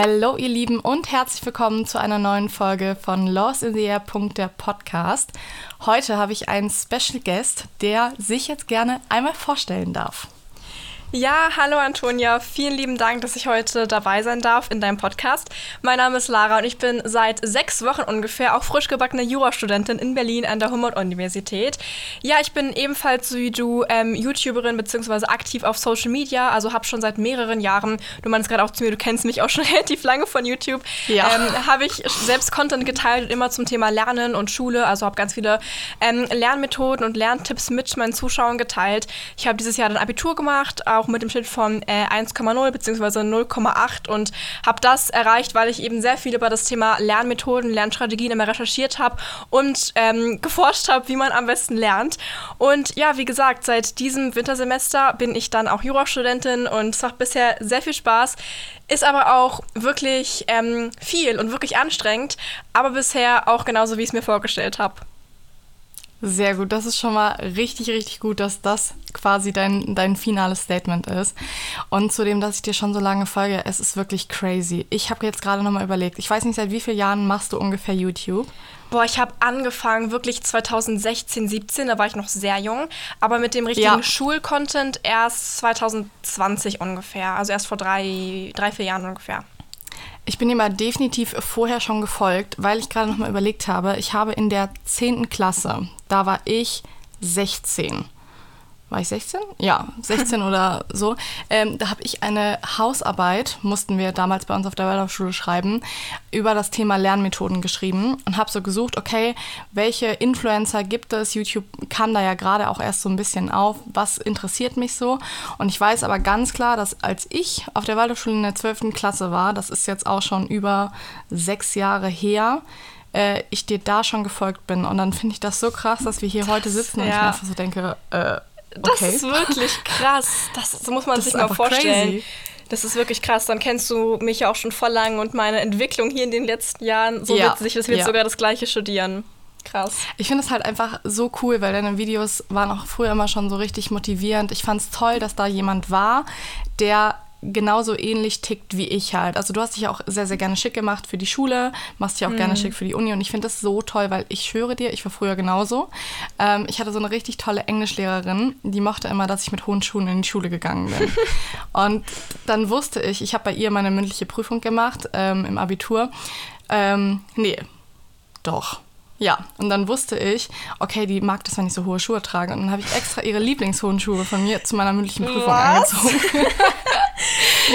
Hallo ihr Lieben und herzlich willkommen zu einer neuen Folge von Lost in the Air. der Podcast. Heute habe ich einen Special Guest, der sich jetzt gerne einmal vorstellen darf. Ja, hallo Antonia. Vielen lieben Dank, dass ich heute dabei sein darf in deinem Podcast. Mein Name ist Lara und ich bin seit sechs Wochen ungefähr auch frisch gebackene Jurastudentin in Berlin an der Humboldt-Universität. Ja, ich bin ebenfalls wie du ähm, YouTuberin bzw. aktiv auf Social Media, also habe schon seit mehreren Jahren, du meinst gerade auch zu mir, du kennst mich auch schon relativ lange von YouTube, ja. ähm, habe ich selbst Content geteilt, immer zum Thema Lernen und Schule, also habe ganz viele ähm, Lernmethoden und Lerntipps mit meinen Zuschauern geteilt. Ich habe dieses Jahr dann Abitur gemacht, auch mit dem Schnitt von äh, 1,0 bzw. 0,8 und habe das erreicht, weil ich eben sehr viel über das Thema Lernmethoden, Lernstrategien immer recherchiert habe und ähm, geforscht habe, wie man am besten lernt. Und ja, wie gesagt, seit diesem Wintersemester bin ich dann auch Jurastudentin und es macht bisher sehr viel Spaß. Ist aber auch wirklich ähm, viel und wirklich anstrengend, aber bisher auch genauso, wie ich es mir vorgestellt habe. Sehr gut, das ist schon mal richtig, richtig gut, dass das quasi dein, dein finales Statement ist. Und zudem, dass ich dir schon so lange folge, es ist wirklich crazy. Ich habe jetzt gerade nochmal überlegt, ich weiß nicht, seit wie vielen Jahren machst du ungefähr YouTube? Boah, ich habe angefangen wirklich 2016, 17, da war ich noch sehr jung, aber mit dem richtigen ja. Schulcontent erst 2020 ungefähr, also erst vor drei, drei, vier Jahren ungefähr. Ich bin ihm definitiv vorher schon gefolgt, weil ich gerade noch mal überlegt habe, ich habe in der 10. Klasse, da war ich 16 war ich 16? Ja, 16 oder so. Ähm, da habe ich eine Hausarbeit, mussten wir damals bei uns auf der Waldorfschule schreiben, über das Thema Lernmethoden geschrieben und habe so gesucht, okay, welche Influencer gibt es? YouTube kam da ja gerade auch erst so ein bisschen auf. Was interessiert mich so? Und ich weiß aber ganz klar, dass als ich auf der Waldorfschule in der 12. Klasse war, das ist jetzt auch schon über sechs Jahre her, äh, ich dir da schon gefolgt bin. Und dann finde ich das so krass, dass wir hier heute sitzen ja. und ich mir einfach so denke, äh, das okay. ist wirklich krass. Das, so muss man das sich mal vorstellen. Crazy. Das ist wirklich krass. Dann kennst du mich ja auch schon voll lang und meine Entwicklung hier in den letzten Jahren. So ja. witzig, dass wir ja. sogar das Gleiche studieren. Krass. Ich finde es halt einfach so cool, weil deine Videos waren auch früher immer schon so richtig motivierend. Ich fand es toll, dass da jemand war, der genauso ähnlich tickt wie ich halt. Also du hast dich auch sehr, sehr gerne schick gemacht für die Schule, machst dich auch mhm. gerne schick für die Uni und ich finde das so toll, weil ich schwöre dir, ich war früher genauso. Ähm, ich hatte so eine richtig tolle Englischlehrerin, die mochte immer, dass ich mit hohen Schuhen in die Schule gegangen bin. und dann wusste ich, ich habe bei ihr meine mündliche Prüfung gemacht ähm, im Abitur. Ähm, nee, doch. Ja, und dann wusste ich, okay, die mag das, wenn ich so hohe Schuhe trage. Und dann habe ich extra ihre Lieblingshohen Schuhe von mir zu meiner mündlichen Prüfung Was? angezogen.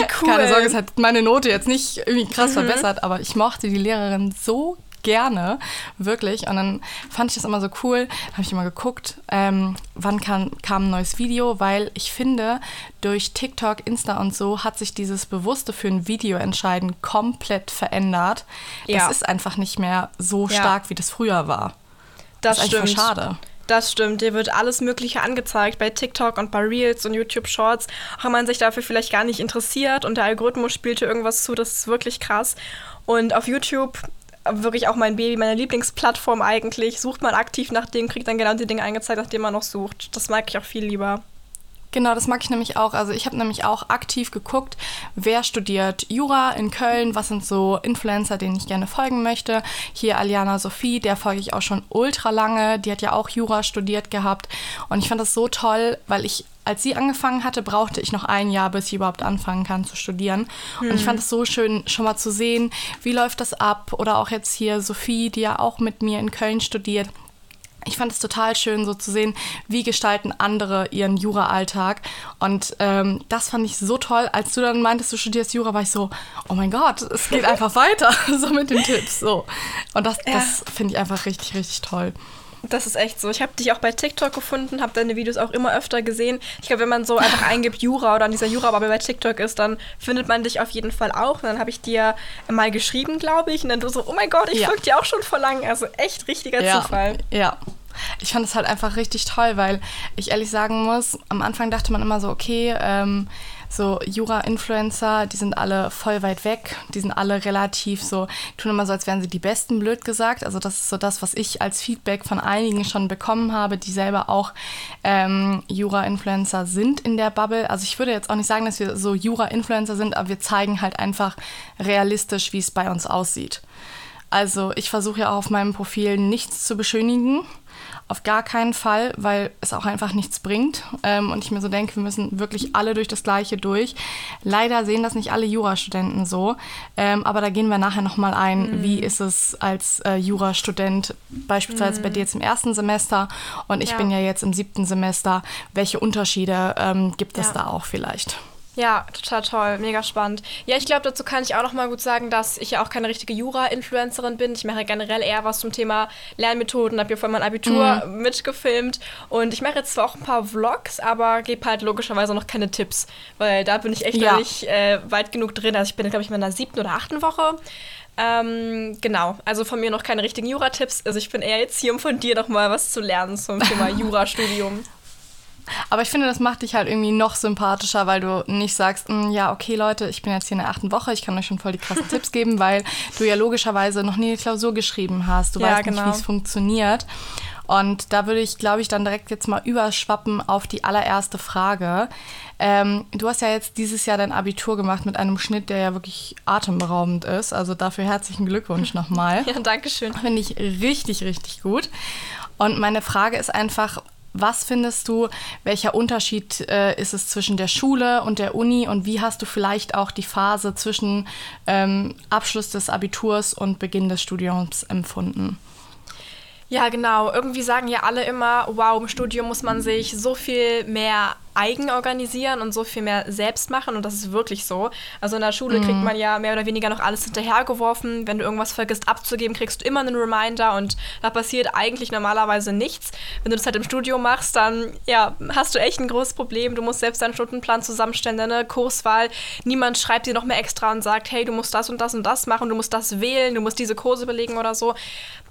cool. Keine Sorge, es hat meine Note jetzt nicht irgendwie krass mhm. verbessert, aber ich mochte die Lehrerin so gerne, wirklich. Und dann fand ich das immer so cool. habe ich immer geguckt, ähm, wann kam, kam ein neues Video, weil ich finde, durch TikTok, Insta und so hat sich dieses Bewusste für ein Video entscheiden komplett verändert. Ja. Das ist einfach nicht mehr so stark, ja. wie das früher war. Das, das ist stimmt. schade. Das stimmt, dir wird alles Mögliche angezeigt bei TikTok und bei Reels und YouTube Shorts, auch wenn man sich dafür vielleicht gar nicht interessiert und der Algorithmus spielt dir irgendwas zu, das ist wirklich krass. Und auf YouTube wirklich auch mein Baby, meine Lieblingsplattform eigentlich. Sucht man aktiv nach dem, kriegt dann genau die Dinge angezeigt, nach denen man noch sucht. Das mag ich auch viel lieber. Genau, das mag ich nämlich auch. Also ich habe nämlich auch aktiv geguckt, wer studiert Jura in Köln, was sind so Influencer, denen ich gerne folgen möchte. Hier Aliana Sophie, der folge ich auch schon ultra lange. Die hat ja auch Jura studiert gehabt. Und ich fand das so toll, weil ich als sie angefangen hatte, brauchte ich noch ein Jahr, bis ich überhaupt anfangen kann zu studieren. Mhm. Und ich fand es so schön, schon mal zu sehen, wie läuft das ab. Oder auch jetzt hier Sophie, die ja auch mit mir in Köln studiert ich fand es total schön, so zu sehen, wie gestalten andere ihren Jura-Alltag. Und ähm, das fand ich so toll. Als du dann meintest, du studierst Jura, war ich so, oh mein Gott, es geht einfach weiter, so mit den Tipps. So. Und das, ja. das finde ich einfach richtig, richtig toll. Das ist echt so. Ich habe dich auch bei TikTok gefunden, habe deine Videos auch immer öfter gesehen. Ich glaube, wenn man so einfach eingibt Jura oder an dieser Jura-Bubble bei TikTok ist, dann findet man dich auf jeden Fall auch. Und dann habe ich dir mal geschrieben, glaube ich. Und dann du so, oh mein Gott, ich ja. folge dir auch schon vor lang. Also echt richtiger ja. Zufall. Ja. Ich fand es halt einfach richtig toll, weil ich ehrlich sagen muss, am Anfang dachte man immer so, okay, ähm, so Jura-Influencer, die sind alle voll weit weg, die sind alle relativ so, tun immer so, als wären sie die Besten, blöd gesagt. Also das ist so das, was ich als Feedback von einigen schon bekommen habe, die selber auch ähm, Jura-Influencer sind in der Bubble. Also ich würde jetzt auch nicht sagen, dass wir so Jura-Influencer sind, aber wir zeigen halt einfach realistisch, wie es bei uns aussieht. Also ich versuche ja auch auf meinem Profil nichts zu beschönigen. Auf gar keinen Fall, weil es auch einfach nichts bringt. Ähm, und ich mir so denke, wir müssen wirklich alle durch das Gleiche durch. Leider sehen das nicht alle Jurastudenten so. Ähm, aber da gehen wir nachher nochmal ein, mhm. wie ist es als äh, Jurastudent, beispielsweise mhm. bei dir jetzt im ersten Semester und ich ja. bin ja jetzt im siebten Semester. Welche Unterschiede ähm, gibt es da auch vielleicht? Ja, total toll, mega spannend. Ja, ich glaube, dazu kann ich auch noch mal gut sagen, dass ich ja auch keine richtige Jura-Influencerin bin. Ich mache generell eher was zum Thema Lernmethoden, habe hier vorhin mein Abitur mhm. mitgefilmt und ich mache jetzt zwar auch ein paar Vlogs, aber gebe halt logischerweise noch keine Tipps, weil da bin ich echt ja. noch nicht äh, weit genug drin. Also ich bin, glaube ich, in meiner siebten oder achten Woche. Ähm, genau, also von mir noch keine richtigen Jura-Tipps. Also ich bin eher jetzt hier, um von dir noch mal was zu lernen zum Thema Jurastudium. Aber ich finde, das macht dich halt irgendwie noch sympathischer, weil du nicht sagst, hm, ja, okay, Leute, ich bin jetzt hier in der achten Woche, ich kann euch schon voll die krassen Tipps geben, weil du ja logischerweise noch nie eine Klausur geschrieben hast. Du ja, weißt genau. nicht, wie es funktioniert. Und da würde ich, glaube ich, dann direkt jetzt mal überschwappen auf die allererste Frage. Ähm, du hast ja jetzt dieses Jahr dein Abitur gemacht mit einem Schnitt, der ja wirklich atemberaubend ist. Also dafür herzlichen Glückwunsch nochmal. Ja, danke schön. Finde ich richtig, richtig gut. Und meine Frage ist einfach, was findest du, welcher Unterschied äh, ist es zwischen der Schule und der Uni und wie hast du vielleicht auch die Phase zwischen ähm, Abschluss des Abiturs und Beginn des Studiums empfunden? Ja, genau. Irgendwie sagen ja alle immer, wow, im Studium muss man sich so viel mehr eigen organisieren und so viel mehr selbst machen und das ist wirklich so. Also in der Schule mhm. kriegt man ja mehr oder weniger noch alles hinterhergeworfen. Wenn du irgendwas vergisst abzugeben, kriegst du immer einen Reminder und da passiert eigentlich normalerweise nichts. Wenn du das halt im Studium machst, dann ja, hast du echt ein großes Problem. Du musst selbst deinen Stundenplan zusammenstellen, deine Kurswahl. Niemand schreibt dir noch mehr extra und sagt, hey, du musst das und das und das machen, du musst das wählen, du musst diese Kurse belegen oder so.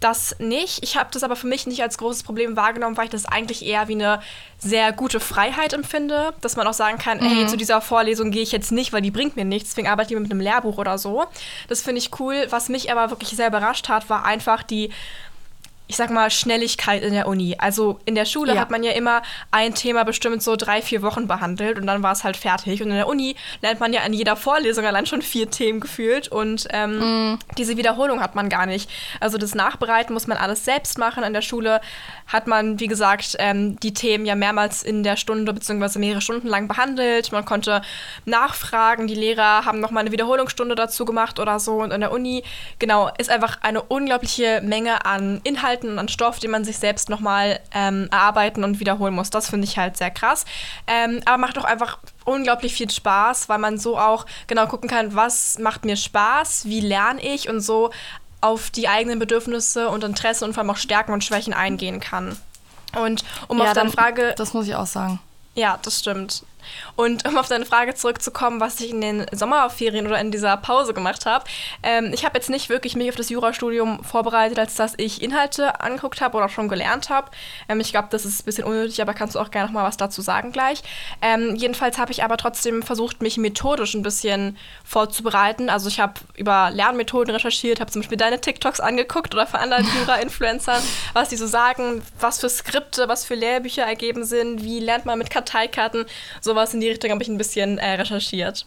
Das nicht. Ich habe das aber für mich nicht als großes Problem wahrgenommen, weil ich das eigentlich eher wie eine sehr gute Freiheit empfinde, dass man auch sagen kann, mhm. hey, zu dieser Vorlesung gehe ich jetzt nicht, weil die bringt mir nichts, deswegen arbeite ich mit einem Lehrbuch oder so. Das finde ich cool. Was mich aber wirklich sehr überrascht hat, war einfach die ich sag mal, Schnelligkeit in der Uni. Also in der Schule ja. hat man ja immer ein Thema bestimmt so drei, vier Wochen behandelt und dann war es halt fertig. Und in der Uni lernt man ja an jeder Vorlesung allein schon vier Themen gefühlt und ähm, mm. diese Wiederholung hat man gar nicht. Also das Nachbereiten muss man alles selbst machen. In der Schule hat man, wie gesagt, ähm, die Themen ja mehrmals in der Stunde bzw. mehrere Stunden lang behandelt. Man konnte nachfragen. Die Lehrer haben nochmal eine Wiederholungsstunde dazu gemacht oder so. Und in der Uni, genau, ist einfach eine unglaubliche Menge an Inhalten Inhalten und an Stoff, den man sich selbst nochmal ähm, erarbeiten und wiederholen muss. Das finde ich halt sehr krass. Ähm, aber macht auch einfach unglaublich viel Spaß, weil man so auch genau gucken kann, was macht mir Spaß, wie lerne ich und so auf die eigenen Bedürfnisse und Interessen und vor allem auch Stärken und Schwächen eingehen kann. Und um ja, auf deine Frage. Das muss ich auch sagen. Ja, das stimmt. Und um auf deine Frage zurückzukommen, was ich in den Sommerferien oder in dieser Pause gemacht habe, ähm, ich habe jetzt nicht wirklich mich auf das Jurastudium vorbereitet, als dass ich Inhalte angeguckt habe oder schon gelernt habe. Ähm, ich glaube, das ist ein bisschen unnötig, aber kannst du auch gerne noch mal was dazu sagen gleich. Ähm, jedenfalls habe ich aber trotzdem versucht, mich methodisch ein bisschen vorzubereiten. Also ich habe über Lernmethoden recherchiert, habe zum Beispiel deine TikToks angeguckt oder von anderen Jura-Influencern, was die so sagen, was für Skripte, was für Lehrbücher ergeben sind, wie lernt man mit Karteikarten. So sowas in die Richtung habe ich ein bisschen äh, recherchiert.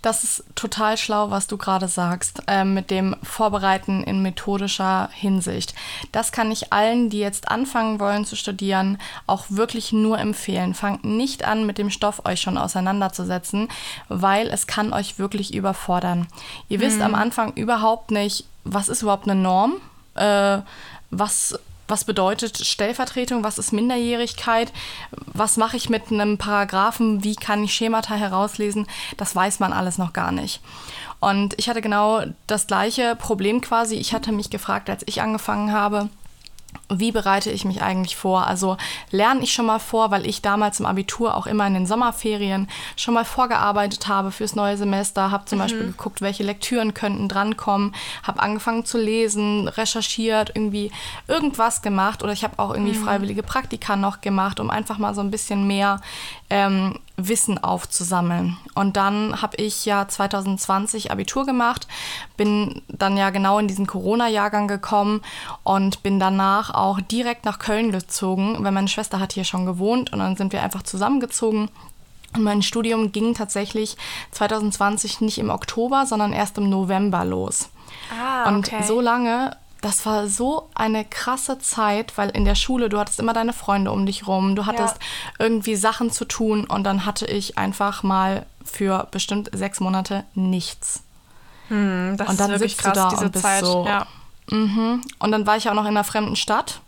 Das ist total schlau, was du gerade sagst, äh, mit dem Vorbereiten in methodischer Hinsicht. Das kann ich allen, die jetzt anfangen wollen zu studieren, auch wirklich nur empfehlen. Fangt nicht an, mit dem Stoff euch schon auseinanderzusetzen, weil es kann euch wirklich überfordern. Ihr wisst am mhm. Anfang überhaupt nicht, was ist überhaupt eine Norm, äh, was was bedeutet Stellvertretung, was ist Minderjährigkeit, was mache ich mit einem Paragraphen, wie kann ich Schemata herauslesen, das weiß man alles noch gar nicht. Und ich hatte genau das gleiche Problem quasi. Ich hatte mich gefragt, als ich angefangen habe, wie bereite ich mich eigentlich vor? Also lerne ich schon mal vor, weil ich damals im Abitur auch immer in den Sommerferien schon mal vorgearbeitet habe fürs neue Semester, habe zum mhm. Beispiel geguckt, welche Lektüren könnten drankommen, habe angefangen zu lesen, recherchiert, irgendwie irgendwas gemacht oder ich habe auch irgendwie mhm. freiwillige Praktika noch gemacht, um einfach mal so ein bisschen mehr ähm, Wissen aufzusammeln. Und dann habe ich ja 2020 Abitur gemacht, bin dann ja genau in diesen Corona-Jahrgang gekommen und bin danach auch direkt nach Köln gezogen, weil meine Schwester hat hier schon gewohnt und dann sind wir einfach zusammengezogen. Und mein Studium ging tatsächlich 2020 nicht im Oktober, sondern erst im November los. Ah, okay. Und so lange das war so eine krasse Zeit, weil in der Schule, du hattest immer deine Freunde um dich rum, du hattest ja. irgendwie Sachen zu tun und dann hatte ich einfach mal für bestimmt sechs Monate nichts. Hm, das und dann ist wirklich krass, da diese Zeit. So, ja. Mhm. Und dann war ich auch noch in einer fremden Stadt.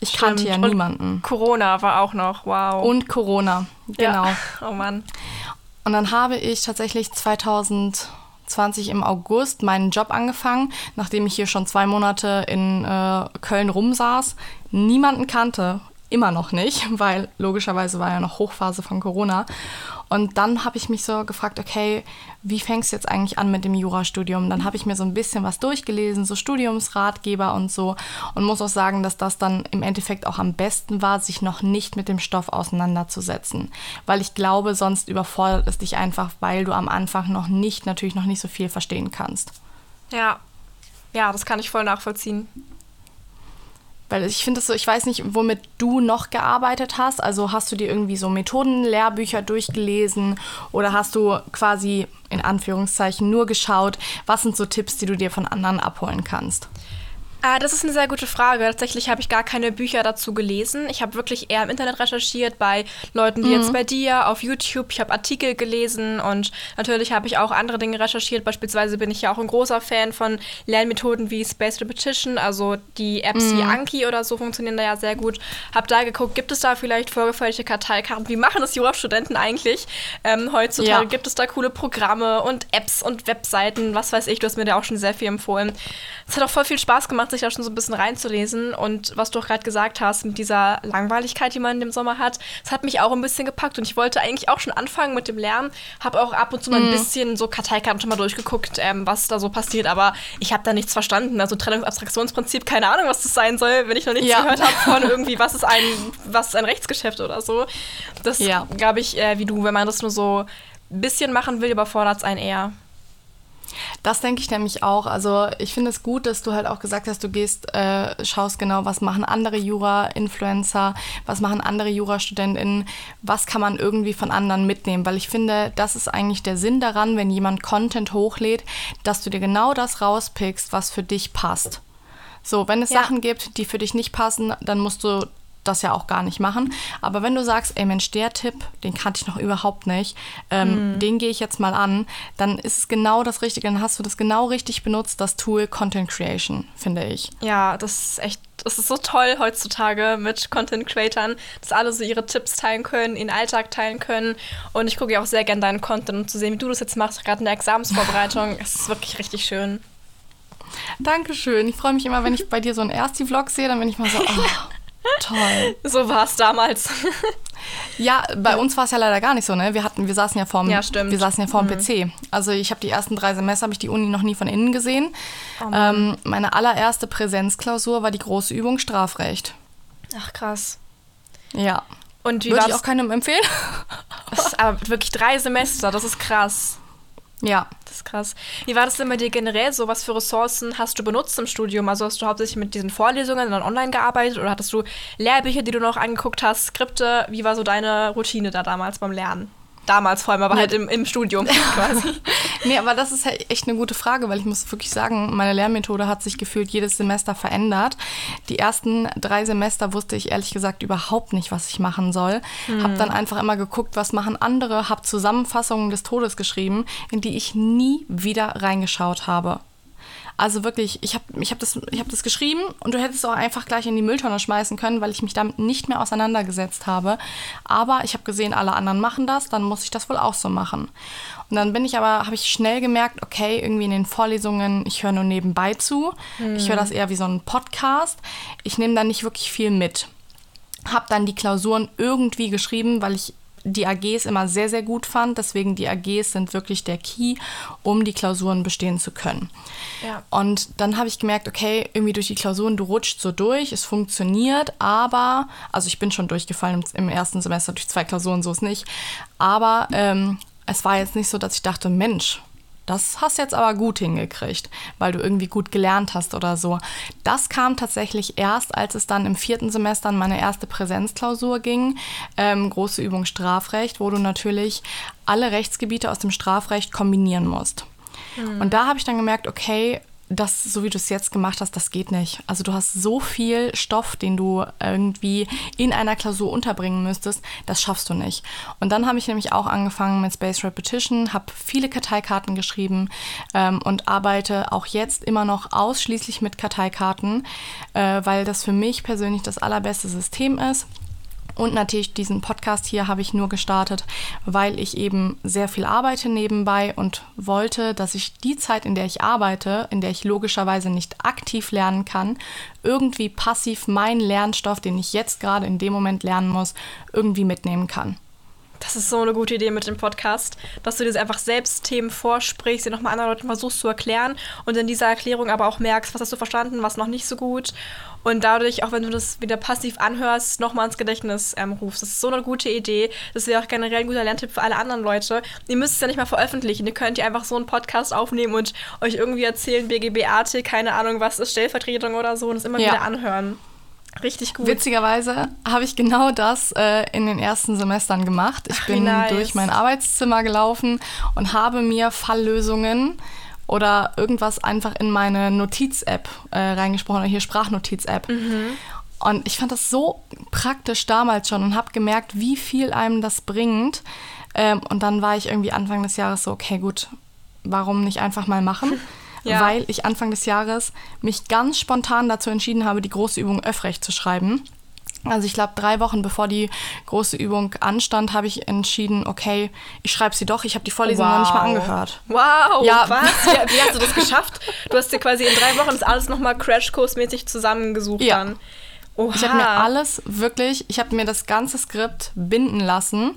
Ich Stimmt. kannte ja niemanden. Und Corona war auch noch, wow. Und Corona, genau. Ja. Oh Mann. Und dann habe ich tatsächlich 2000 20 im August meinen Job angefangen, nachdem ich hier schon zwei Monate in äh, Köln rumsaß, niemanden kannte, immer noch nicht, weil logischerweise war ja noch Hochphase von Corona. Und dann habe ich mich so gefragt, okay, wie fängst du jetzt eigentlich an mit dem Jurastudium? Dann habe ich mir so ein bisschen was durchgelesen, so Studiumsratgeber und so. Und muss auch sagen, dass das dann im Endeffekt auch am besten war, sich noch nicht mit dem Stoff auseinanderzusetzen. Weil ich glaube, sonst überfordert es dich einfach, weil du am Anfang noch nicht, natürlich noch nicht so viel verstehen kannst. Ja. Ja, das kann ich voll nachvollziehen. Weil ich finde es so, ich weiß nicht, womit du noch gearbeitet hast. Also hast du dir irgendwie so Methodenlehrbücher durchgelesen oder hast du quasi in Anführungszeichen nur geschaut, was sind so Tipps, die du dir von anderen abholen kannst? Ah, das ist eine sehr gute Frage. Tatsächlich habe ich gar keine Bücher dazu gelesen. Ich habe wirklich eher im Internet recherchiert bei Leuten wie mhm. jetzt bei dir auf YouTube. Ich habe Artikel gelesen und natürlich habe ich auch andere Dinge recherchiert. Beispielsweise bin ich ja auch ein großer Fan von Lernmethoden wie Space Repetition, also die Apps mhm. wie Anki oder so funktionieren da ja sehr gut. Habe da geguckt, gibt es da vielleicht vorgefertigte Karteikarten? Wie machen das Jurastudenten eigentlich ähm, heutzutage? Ja. Gibt es da coole Programme und Apps und Webseiten? Was weiß ich, du hast mir da auch schon sehr viel empfohlen. Es hat auch voll viel Spaß gemacht, sich da schon so ein bisschen reinzulesen. Und was du auch gerade gesagt hast, mit dieser Langweiligkeit, die man im Sommer hat, das hat mich auch ein bisschen gepackt. Und ich wollte eigentlich auch schon anfangen mit dem Lernen. Habe auch ab und zu mal ein mhm. bisschen so Karteikarten schon mal durchgeguckt, ähm, was da so passiert. Aber ich habe da nichts verstanden. Also Trennungsabstraktionsprinzip, keine Ahnung, was das sein soll, wenn ich noch nichts ja. gehört habe von irgendwie, was ist ein, was ist ein Rechtsgeschäft oder so. Das ja. glaube ich, äh, wie du, wenn man das nur so ein bisschen machen will, überfordert es einen eher. Das denke ich nämlich auch. Also ich finde es gut, dass du halt auch gesagt hast, du gehst, äh, schaust genau, was machen andere Jura-Influencer, was machen andere Jurastudentinnen, was kann man irgendwie von anderen mitnehmen. Weil ich finde, das ist eigentlich der Sinn daran, wenn jemand Content hochlädt, dass du dir genau das rauspickst, was für dich passt. So, wenn es ja. Sachen gibt, die für dich nicht passen, dann musst du das ja auch gar nicht machen. Aber wenn du sagst, ey Mensch, der Tipp, den kannte ich noch überhaupt nicht, ähm, mhm. den gehe ich jetzt mal an, dann ist es genau das Richtige, dann hast du das genau richtig benutzt, das Tool Content Creation, finde ich. Ja, das ist echt, das ist so toll heutzutage mit Content Creatern, dass alle so ihre Tipps teilen können, ihren Alltag teilen können. Und ich gucke ja auch sehr gerne deinen Content, um zu sehen, wie du das jetzt machst, gerade in der Examensvorbereitung. es ist wirklich richtig schön. Dankeschön. Ich freue mich immer, wenn ich bei dir so einen Ersti-Vlog sehe, dann bin ich mal so, oh, Toll. So war es damals. Ja, bei uns war es ja leider gar nicht so, ne? Wir hatten, wir saßen ja vorm, ja, wir saßen ja vorm mhm. PC. Also ich habe die ersten drei Semester habe ich die Uni noch nie von innen gesehen. Oh ähm, meine allererste Präsenzklausur war die große Übung Strafrecht. Ach krass. Ja. Und wie Würde ich auch keinem empfehlen. aber wirklich drei Semester, das ist krass. Ja. Das ist krass. Wie war das denn bei dir generell so? Was für Ressourcen hast du benutzt im Studium? Also hast du hauptsächlich mit diesen Vorlesungen dann online gearbeitet oder hattest du Lehrbücher, die du noch angeguckt hast, Skripte? Wie war so deine Routine da damals beim Lernen? Damals vor allem, aber halt im, im Studium quasi. nee, aber das ist halt echt eine gute Frage, weil ich muss wirklich sagen, meine Lernmethode hat sich gefühlt jedes Semester verändert. Die ersten drei Semester wusste ich ehrlich gesagt überhaupt nicht, was ich machen soll. Mhm. Habe dann einfach immer geguckt, was machen andere, habe Zusammenfassungen des Todes geschrieben, in die ich nie wieder reingeschaut habe. Also wirklich, ich habe ich hab das, hab das geschrieben und du hättest auch einfach gleich in die Mülltonne schmeißen können, weil ich mich damit nicht mehr auseinandergesetzt habe. Aber ich habe gesehen, alle anderen machen das, dann muss ich das wohl auch so machen. Und dann bin ich aber, habe ich schnell gemerkt, okay, irgendwie in den Vorlesungen, ich höre nur nebenbei zu. Mhm. Ich höre das eher wie so ein Podcast. Ich nehme da nicht wirklich viel mit. Habe dann die Klausuren irgendwie geschrieben, weil ich die AGs immer sehr, sehr gut fand. Deswegen die AGs sind wirklich der Key, um die Klausuren bestehen zu können. Ja. Und dann habe ich gemerkt, okay, irgendwie durch die Klausuren, du rutscht so durch, es funktioniert, aber, also ich bin schon durchgefallen im, ersten Semester durch zwei Klausuren, so ist nicht. Aber ähm, es war jetzt nicht so, dass ich dachte, Mensch, das hast du jetzt aber gut hingekriegt, weil du irgendwie gut gelernt hast oder so. Das kam tatsächlich erst, als es dann im vierten Semester an meine erste Präsenzklausur ging, ähm, große Übung Strafrecht, wo du natürlich alle Rechtsgebiete aus dem Strafrecht kombinieren musst. Mhm. Und da habe ich dann gemerkt, okay, das, so wie du es jetzt gemacht hast, das geht nicht. Also du hast so viel Stoff, den du irgendwie in einer Klausur unterbringen müsstest, das schaffst du nicht. Und dann habe ich nämlich auch angefangen mit Space Repetition, habe viele Karteikarten geschrieben ähm, und arbeite auch jetzt immer noch ausschließlich mit Karteikarten, äh, weil das für mich persönlich das allerbeste System ist. Und natürlich diesen Podcast hier habe ich nur gestartet, weil ich eben sehr viel arbeite nebenbei und wollte, dass ich die Zeit, in der ich arbeite, in der ich logischerweise nicht aktiv lernen kann, irgendwie passiv meinen Lernstoff, den ich jetzt gerade in dem Moment lernen muss, irgendwie mitnehmen kann. Das ist so eine gute Idee mit dem Podcast, dass du dir einfach selbst Themen vorsprichst, dir nochmal anderen Leuten versuchst zu erklären und in dieser Erklärung aber auch merkst, was hast du verstanden, was noch nicht so gut und dadurch, auch wenn du das wieder passiv anhörst, nochmal ins Gedächtnis ähm, rufst. Das ist so eine gute Idee. Das wäre auch generell ein guter Lerntipp für alle anderen Leute. Ihr müsst es ja nicht mal veröffentlichen. Ihr könnt ja einfach so einen Podcast aufnehmen und euch irgendwie erzählen, BGB-AT, keine Ahnung, was ist Stellvertretung oder so und es immer ja. wieder anhören. Richtig gut. Witzigerweise habe ich genau das äh, in den ersten Semestern gemacht. Ich Ach, bin nice. durch mein Arbeitszimmer gelaufen und habe mir Falllösungen oder irgendwas einfach in meine Notiz-App äh, reingesprochen, oder hier Sprachnotiz-App. Mhm. Und ich fand das so praktisch damals schon und habe gemerkt, wie viel einem das bringt. Ähm, und dann war ich irgendwie Anfang des Jahres so, okay, gut, warum nicht einfach mal machen? Ja. Weil ich Anfang des Jahres mich ganz spontan dazu entschieden habe, die große Übung Öffrecht zu schreiben. Also ich glaube, drei Wochen bevor die große Übung anstand, habe ich entschieden, okay, ich schreibe sie doch. Ich habe die Vorlesung wow. noch nicht mal angehört. Wow, ja. was? Wie, wie, hast du das geschafft? Du hast dir quasi in drei Wochen das alles nochmal Crashkurs-mäßig zusammengesucht ja. dann. Oha. Ich habe mir alles wirklich, ich habe mir das ganze Skript binden lassen.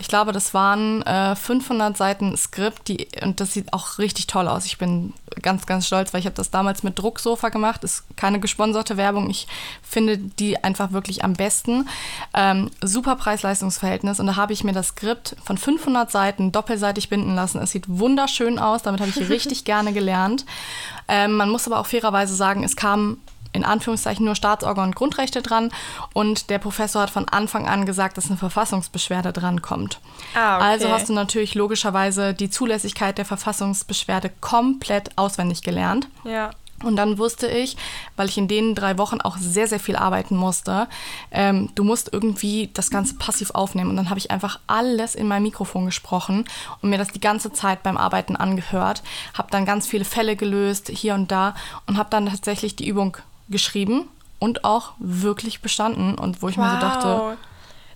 Ich glaube, das waren äh, 500 Seiten Skript, die, und das sieht auch richtig toll aus. Ich bin ganz, ganz stolz, weil ich habe das damals mit Drucksofa gemacht. Ist keine gesponserte Werbung. Ich finde die einfach wirklich am besten. Ähm, super Preis-Leistungs-Verhältnis. Und da habe ich mir das Skript von 500 Seiten doppelseitig binden lassen. Es sieht wunderschön aus. Damit habe ich richtig gerne gelernt. Ähm, man muss aber auch fairerweise sagen, es kam in Anführungszeichen nur Staatsorgan und Grundrechte dran und der Professor hat von Anfang an gesagt, dass eine Verfassungsbeschwerde drankommt. Ah, okay. Also hast du natürlich logischerweise die Zulässigkeit der Verfassungsbeschwerde komplett auswendig gelernt. Ja. Und dann wusste ich, weil ich in den drei Wochen auch sehr, sehr viel arbeiten musste, ähm, du musst irgendwie das Ganze passiv aufnehmen. Und dann habe ich einfach alles in mein Mikrofon gesprochen und mir das die ganze Zeit beim Arbeiten angehört, habe dann ganz viele Fälle gelöst, hier und da, und habe dann tatsächlich die Übung geschrieben und auch wirklich bestanden. Und wo ich wow. mir so dachte,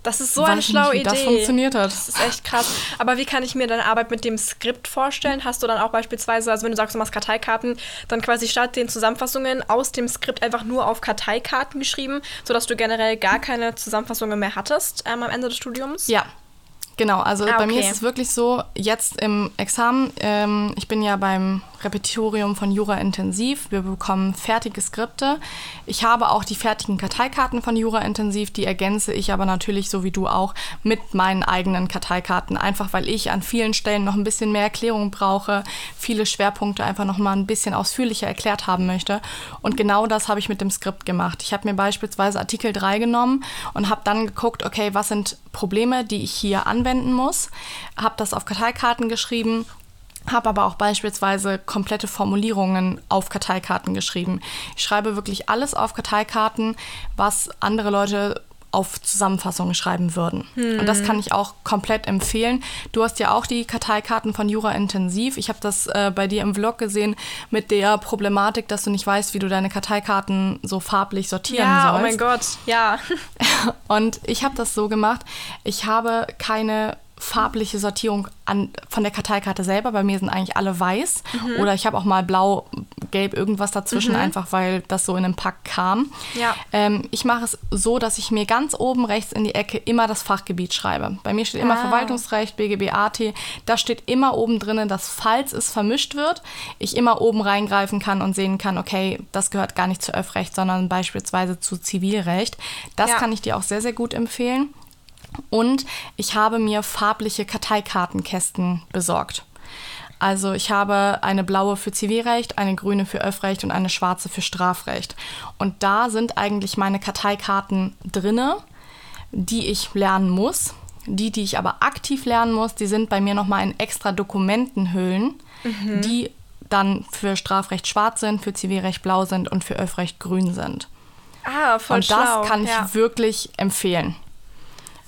das ist so eine schlaue nicht, wie Idee. Das funktioniert hat. Das ist echt krass. Aber wie kann ich mir deine Arbeit mit dem Skript vorstellen? Hast du dann auch beispielsweise, also wenn du sagst, du machst Karteikarten, dann quasi statt den Zusammenfassungen aus dem Skript einfach nur auf Karteikarten geschrieben, sodass du generell gar keine Zusammenfassungen mehr hattest ähm, am Ende des Studiums? Ja, Genau, also ah, okay. bei mir ist es wirklich so, jetzt im Examen, ähm, ich bin ja beim Repetitorium von Jura Intensiv, wir bekommen fertige Skripte. Ich habe auch die fertigen Karteikarten von Jura Intensiv, die ergänze ich aber natürlich, so wie du auch, mit meinen eigenen Karteikarten, einfach weil ich an vielen Stellen noch ein bisschen mehr Erklärung brauche, viele Schwerpunkte einfach noch mal ein bisschen ausführlicher erklärt haben möchte. Und genau das habe ich mit dem Skript gemacht. Ich habe mir beispielsweise Artikel 3 genommen und habe dann geguckt, okay, was sind Probleme, die ich hier anwende anwenden muss, habe das auf Karteikarten geschrieben habe aber auch beispielsweise komplette Formulierungen auf Karteikarten geschrieben. Ich schreibe wirklich alles auf Karteikarten, was andere Leute auf Zusammenfassungen schreiben würden. Hm. Und das kann ich auch komplett empfehlen. Du hast ja auch die Karteikarten von Jura Intensiv. Ich habe das äh, bei dir im Vlog gesehen mit der Problematik, dass du nicht weißt, wie du deine Karteikarten so farblich sortieren ja, sollst. Ja, oh mein Gott, ja. Und ich habe das so gemacht, ich habe keine farbliche Sortierung an, von der Karteikarte selber. Bei mir sind eigentlich alle weiß. Mhm. Oder ich habe auch mal blau, gelb, irgendwas dazwischen, mhm. einfach weil das so in einem Pack kam. Ja. Ähm, ich mache es so, dass ich mir ganz oben rechts in die Ecke immer das Fachgebiet schreibe. Bei mir steht immer ah. Verwaltungsrecht, BGB, AT. Da steht immer oben drin, dass falls es vermischt wird, ich immer oben reingreifen kann und sehen kann, okay, das gehört gar nicht zu Öffrecht, sondern beispielsweise zu Zivilrecht. Das ja. kann ich dir auch sehr, sehr gut empfehlen. Und ich habe mir farbliche Karteikartenkästen besorgt. Also ich habe eine blaue für Zivilrecht, eine grüne für Öffrecht und eine schwarze für Strafrecht. Und da sind eigentlich meine Karteikarten drinne, die ich lernen muss. Die, die ich aber aktiv lernen muss, die sind bei mir nochmal in extra Dokumentenhüllen, mhm. die dann für Strafrecht schwarz sind, für Zivilrecht blau sind und für Öffrecht grün sind. Ah, voll Und das schlau. kann ich ja. wirklich empfehlen.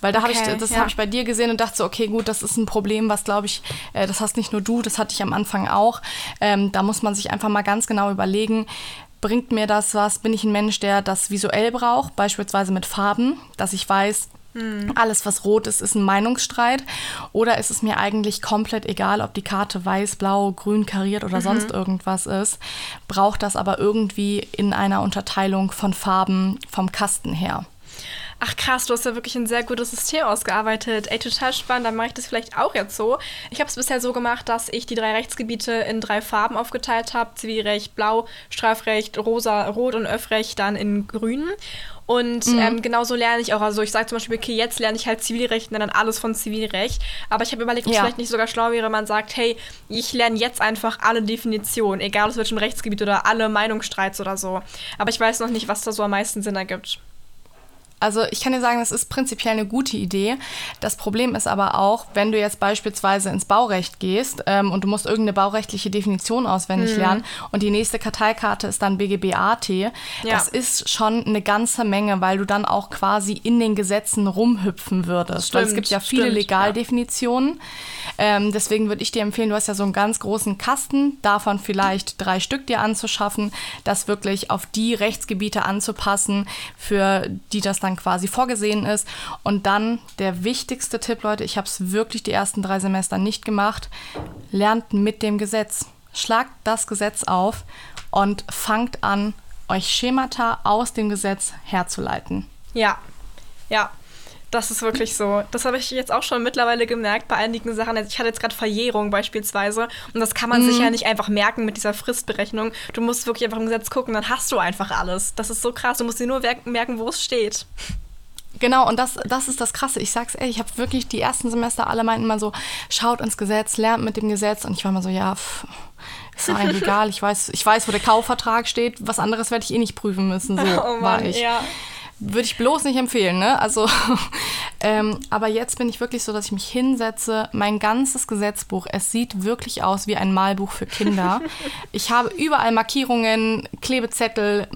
Weil da okay, habe ich, das ja. habe ich bei dir gesehen und dachte so, okay, gut, das ist ein Problem, was glaube ich, äh, das hast nicht nur du, das hatte ich am Anfang auch. Ähm, da muss man sich einfach mal ganz genau überlegen, bringt mir das was? Bin ich ein Mensch, der das visuell braucht, beispielsweise mit Farben, dass ich weiß, hm. alles, was rot ist, ist ein Meinungsstreit? Oder ist es mir eigentlich komplett egal, ob die Karte weiß, blau, grün kariert oder mhm. sonst irgendwas ist? Braucht das aber irgendwie in einer Unterteilung von Farben vom Kasten her? Ach krass, du hast ja wirklich ein sehr gutes System ausgearbeitet. Ey, total spannend, dann mache ich das vielleicht auch jetzt so. Ich habe es bisher so gemacht, dass ich die drei Rechtsgebiete in drei Farben aufgeteilt habe. Zivilrecht blau, Strafrecht rosa, rot und Öffrecht dann in grün. Und mhm. ähm, genauso lerne ich auch. Also ich sage zum Beispiel, okay, jetzt lerne ich halt Zivilrecht und dann alles von Zivilrecht. Aber ich habe überlegt, ob es vielleicht nicht sogar schlau wäre, man sagt, hey, ich lerne jetzt einfach alle Definitionen, egal aus welchem Rechtsgebiet oder alle Meinungsstreits oder so. Aber ich weiß noch nicht, was da so am meisten Sinn ergibt. Also ich kann dir sagen, das ist prinzipiell eine gute Idee. Das Problem ist aber auch, wenn du jetzt beispielsweise ins Baurecht gehst ähm, und du musst irgendeine baurechtliche Definition auswendig mhm. lernen und die nächste Karteikarte ist dann BGBAT, ja. das ist schon eine ganze Menge, weil du dann auch quasi in den Gesetzen rumhüpfen würdest. Stimmt, weil es gibt ja viele stimmt, Legaldefinitionen. Ja. Ähm, deswegen würde ich dir empfehlen, du hast ja so einen ganz großen Kasten, davon vielleicht drei Stück dir anzuschaffen, das wirklich auf die Rechtsgebiete anzupassen, für die das dann dann quasi vorgesehen ist. Und dann der wichtigste Tipp, Leute, ich habe es wirklich die ersten drei Semester nicht gemacht, lernt mit dem Gesetz. Schlagt das Gesetz auf und fangt an, euch Schemata aus dem Gesetz herzuleiten. Ja, ja. Das ist wirklich so. Das habe ich jetzt auch schon mittlerweile gemerkt bei einigen Sachen. Also ich hatte jetzt gerade Verjährung beispielsweise und das kann man mhm. sich ja nicht einfach merken mit dieser Fristberechnung. Du musst wirklich einfach im Gesetz gucken, dann hast du einfach alles. Das ist so krass. Du musst dir nur merken, wo es steht. Genau, und das, das ist das Krasse. Ich sag's ey, ich habe wirklich die ersten Semester, alle meinten mal so, schaut ins Gesetz, lernt mit dem Gesetz. Und ich war mal so, ja, pff, ist eigentlich egal. Ich weiß, ich weiß, wo der Kaufvertrag steht. Was anderes werde ich eh nicht prüfen müssen. So oh Mann, war ich. Ja. Würde ich bloß nicht empfehlen, ne? Also, ähm, aber jetzt bin ich wirklich so, dass ich mich hinsetze, mein ganzes Gesetzbuch, es sieht wirklich aus wie ein Malbuch für Kinder. ich habe überall Markierungen, Klebezettel,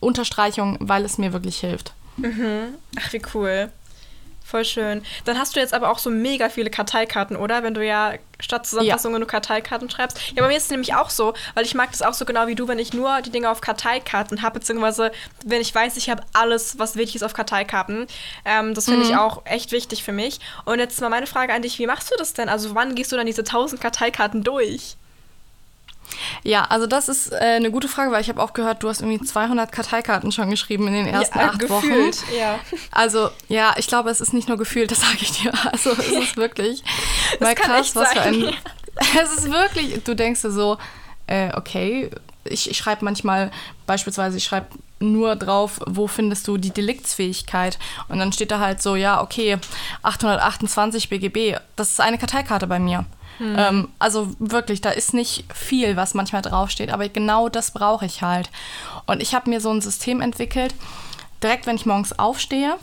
Unterstreichungen, weil es mir wirklich hilft. Mhm. Ach, wie cool. Voll schön. Dann hast du jetzt aber auch so mega viele Karteikarten, oder? Wenn du ja statt Zusammenfassungen ja. nur Karteikarten schreibst. Ja, bei mir ist es nämlich auch so, weil ich mag das auch so genau wie du, wenn ich nur die Dinge auf Karteikarten habe, beziehungsweise wenn ich weiß, ich habe alles, was wichtig ist auf Karteikarten. Ähm, das finde mhm. ich auch echt wichtig für mich. Und jetzt mal meine Frage an dich, wie machst du das denn? Also wann gehst du dann diese 1000 Karteikarten durch? Ja, also das ist äh, eine gute Frage, weil ich habe auch gehört, du hast irgendwie 200 Karteikarten schon geschrieben in den ersten ja, acht gefühlt, Wochen. Ja. Also ja, ich glaube, es ist nicht nur gefühlt, das sage ich dir. Also es ist wirklich mal krass, was für ein. Es ist wirklich. Du denkst dir so, äh, okay, ich, ich schreibe manchmal beispielsweise, ich schreibe nur drauf, wo findest du die Deliktsfähigkeit. Und dann steht da halt so, ja, okay, 828 BGB, das ist eine Karteikarte bei mir. Hm. Ähm, also wirklich, da ist nicht viel, was manchmal draufsteht, aber genau das brauche ich halt. Und ich habe mir so ein System entwickelt, direkt wenn ich morgens aufstehe,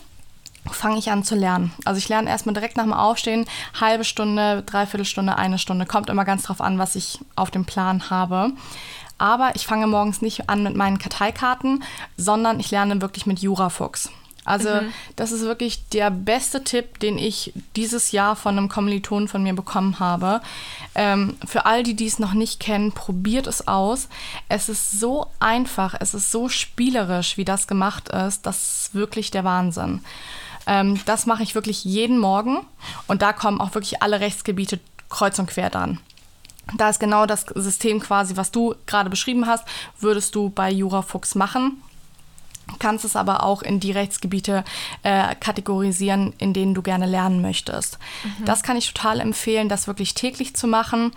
fange ich an zu lernen. Also ich lerne erstmal direkt nach dem Aufstehen, halbe Stunde, dreiviertel Stunde, eine Stunde. Kommt immer ganz drauf an, was ich auf dem Plan habe. Aber ich fange morgens nicht an mit meinen Karteikarten, sondern ich lerne wirklich mit Jurafuchs. Also mhm. das ist wirklich der beste Tipp, den ich dieses Jahr von einem Kommiliton von mir bekommen habe. Ähm, für all die, die es noch nicht kennen, probiert es aus. Es ist so einfach, es ist so spielerisch, wie das gemacht ist. Das ist wirklich der Wahnsinn. Ähm, das mache ich wirklich jeden Morgen und da kommen auch wirklich alle Rechtsgebiete kreuz und quer dran. Da ist genau das System quasi, was du gerade beschrieben hast, würdest du bei Jurafuchs machen kannst es aber auch in die Rechtsgebiete äh, kategorisieren, in denen du gerne lernen möchtest. Mhm. Das kann ich total empfehlen, das wirklich täglich zu machen.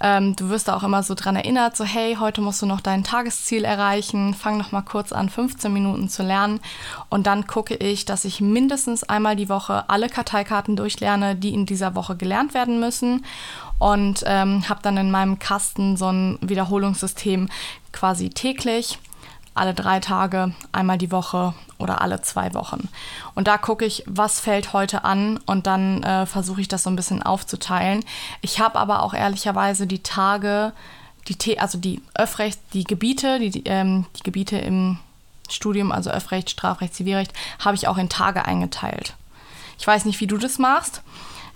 Ähm, du wirst da auch immer so dran erinnert, so hey, heute musst du noch dein Tagesziel erreichen, fang noch mal kurz an, 15 Minuten zu lernen und dann gucke ich, dass ich mindestens einmal die Woche alle Karteikarten durchlerne, die in dieser Woche gelernt werden müssen und ähm, habe dann in meinem Kasten so ein Wiederholungssystem quasi täglich alle drei Tage, einmal die Woche oder alle zwei Wochen. Und da gucke ich, was fällt heute an und dann äh, versuche ich das so ein bisschen aufzuteilen. Ich habe aber auch ehrlicherweise die Tage, die also die Öffrecht, die Gebiete, die, ähm, die Gebiete im Studium, also Öffrecht, Strafrecht, Zivilrecht, habe ich auch in Tage eingeteilt. Ich weiß nicht, wie du das machst.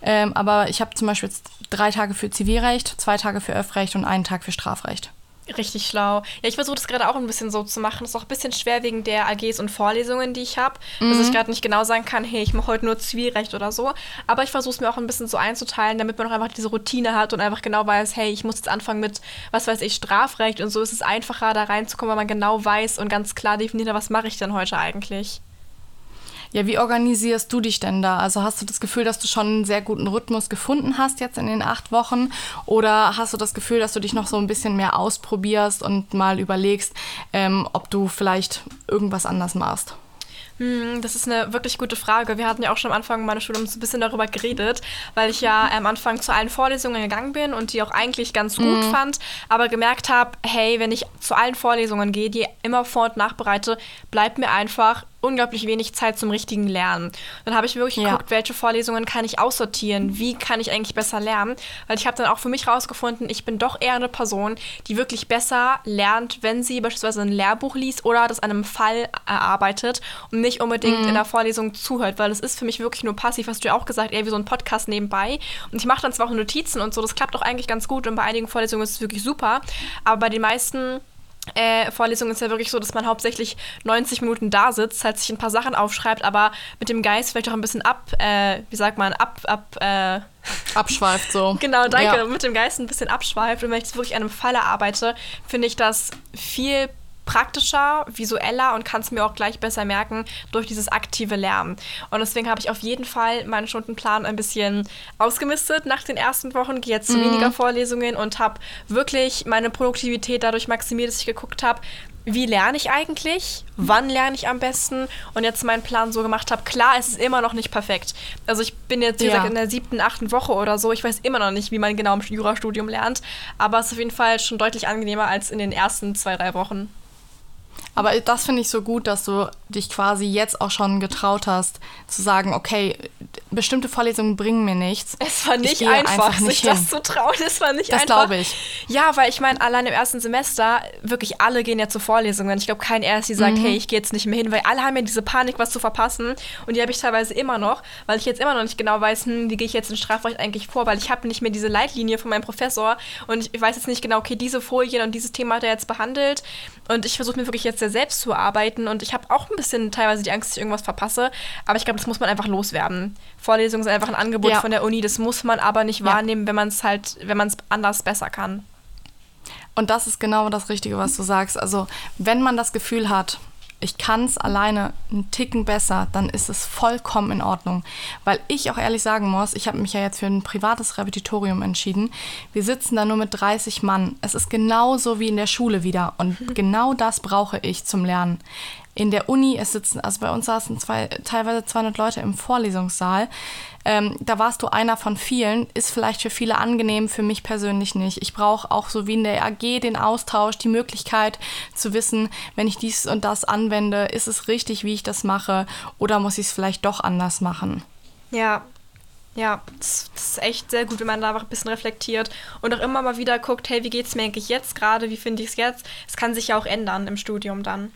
Ähm, aber ich habe zum Beispiel drei Tage für Zivilrecht, zwei Tage für Öffrecht und einen Tag für Strafrecht. Richtig schlau. Ja, ich versuche das gerade auch ein bisschen so zu machen. Das ist auch ein bisschen schwer wegen der AGs und Vorlesungen, die ich habe. Mhm. Dass ich gerade nicht genau sagen kann, hey, ich mache heute nur Zivilrecht oder so. Aber ich versuche es mir auch ein bisschen so einzuteilen, damit man auch einfach diese Routine hat und einfach genau weiß, hey, ich muss jetzt anfangen mit, was weiß ich, Strafrecht. Und so ist es einfacher, da reinzukommen, weil man genau weiß und ganz klar definiert, was mache ich denn heute eigentlich. Ja, wie organisierst du dich denn da? Also hast du das Gefühl, dass du schon einen sehr guten Rhythmus gefunden hast jetzt in den acht Wochen? Oder hast du das Gefühl, dass du dich noch so ein bisschen mehr ausprobierst und mal überlegst, ähm, ob du vielleicht irgendwas anders machst? Hm, das ist eine wirklich gute Frage. Wir hatten ja auch schon am Anfang meiner Schule so ein bisschen darüber geredet, weil ich ja am Anfang zu allen Vorlesungen gegangen bin und die auch eigentlich ganz gut mhm. fand, aber gemerkt habe, hey, wenn ich zu allen Vorlesungen gehe, die immer vor- und nachbereite, bleibt mir einfach unglaublich wenig Zeit zum richtigen Lernen. Dann habe ich wirklich ja. geguckt, welche Vorlesungen kann ich aussortieren, wie kann ich eigentlich besser lernen, weil ich habe dann auch für mich herausgefunden, ich bin doch eher eine Person, die wirklich besser lernt, wenn sie beispielsweise ein Lehrbuch liest oder das an einem Fall erarbeitet und nicht unbedingt mhm. in der Vorlesung zuhört, weil es ist für mich wirklich nur passiv, hast du ja auch gesagt, eher wie so ein Podcast nebenbei und ich mache dann zwar auch Notizen und so, das klappt auch eigentlich ganz gut und bei einigen Vorlesungen ist es wirklich super, aber bei den meisten äh, Vorlesung ist ja wirklich so, dass man hauptsächlich 90 Minuten da sitzt, halt sich ein paar Sachen aufschreibt, aber mit dem Geist vielleicht auch ein bisschen ab, äh, wie sagt man, ab, ab, äh, Abschweift so. genau, danke, ja. mit dem Geist ein bisschen abschweift. Und wenn ich jetzt wirklich an einem Fall arbeite, finde ich das viel praktischer, visueller und kann es mir auch gleich besser merken durch dieses aktive Lernen. Und deswegen habe ich auf jeden Fall meinen Stundenplan ein bisschen ausgemistet nach den ersten Wochen, gehe jetzt zu mhm. weniger Vorlesungen und habe wirklich meine Produktivität dadurch maximiert, dass ich geguckt habe, wie lerne ich eigentlich, wann lerne ich am besten und jetzt meinen Plan so gemacht habe. Klar, es ist immer noch nicht perfekt. Also ich bin jetzt, wie ja. gesagt, in der siebten, achten Woche oder so. Ich weiß immer noch nicht, wie man genau im Jurastudium lernt, aber es ist auf jeden Fall schon deutlich angenehmer als in den ersten zwei, drei Wochen. Aber das finde ich so gut, dass du dich quasi jetzt auch schon getraut hast, zu sagen, okay, bestimmte Vorlesungen bringen mir nichts. Es war nicht einfach, einfach nicht sich hin. das zu trauen. Es war nicht das einfach. Das glaube ich. Ja, weil ich meine, allein im ersten Semester, wirklich alle gehen ja zu Vorlesungen. Ich glaube, kein Erst, die sagt, mhm. hey, ich gehe jetzt nicht mehr hin, weil alle haben ja diese Panik, was zu verpassen. Und die habe ich teilweise immer noch, weil ich jetzt immer noch nicht genau weiß, hm, wie gehe ich jetzt in Strafrecht eigentlich vor, weil ich habe nicht mehr diese Leitlinie von meinem Professor und ich weiß jetzt nicht genau, okay, diese Folien und dieses Thema hat er jetzt behandelt. Und ich versuche mir wirklich jetzt sehr selbst zu arbeiten und ich habe auch ein bisschen teilweise die Angst, dass ich irgendwas verpasse. Aber ich glaube, das muss man einfach loswerden. Vorlesungen sind einfach ein Angebot ja. von der Uni, das muss man aber nicht ja. wahrnehmen, wenn man es halt, wenn man es anders besser kann. Und das ist genau das Richtige, was du sagst. Also, wenn man das Gefühl hat, ich kann es alleine einen Ticken besser, dann ist es vollkommen in Ordnung. Weil ich auch ehrlich sagen muss, ich habe mich ja jetzt für ein privates Repetitorium entschieden. Wir sitzen da nur mit 30 Mann. Es ist genauso wie in der Schule wieder. Und genau das brauche ich zum Lernen in der Uni, es sitzen, also bei uns saßen zwei, teilweise 200 Leute im Vorlesungssaal. Ähm, da warst du einer von vielen, ist vielleicht für viele angenehm, für mich persönlich nicht. Ich brauche auch so wie in der AG den Austausch, die Möglichkeit zu wissen, wenn ich dies und das anwende, ist es richtig, wie ich das mache oder muss ich es vielleicht doch anders machen? Ja, ja, das, das, ist echt sehr gut, wenn man da einfach ein bisschen reflektiert und auch immer mal wieder guckt, hey, wie geht es mir eigentlich jetzt gerade, wie finde ich es jetzt? Es kann sich ja auch ändern im Studium dann.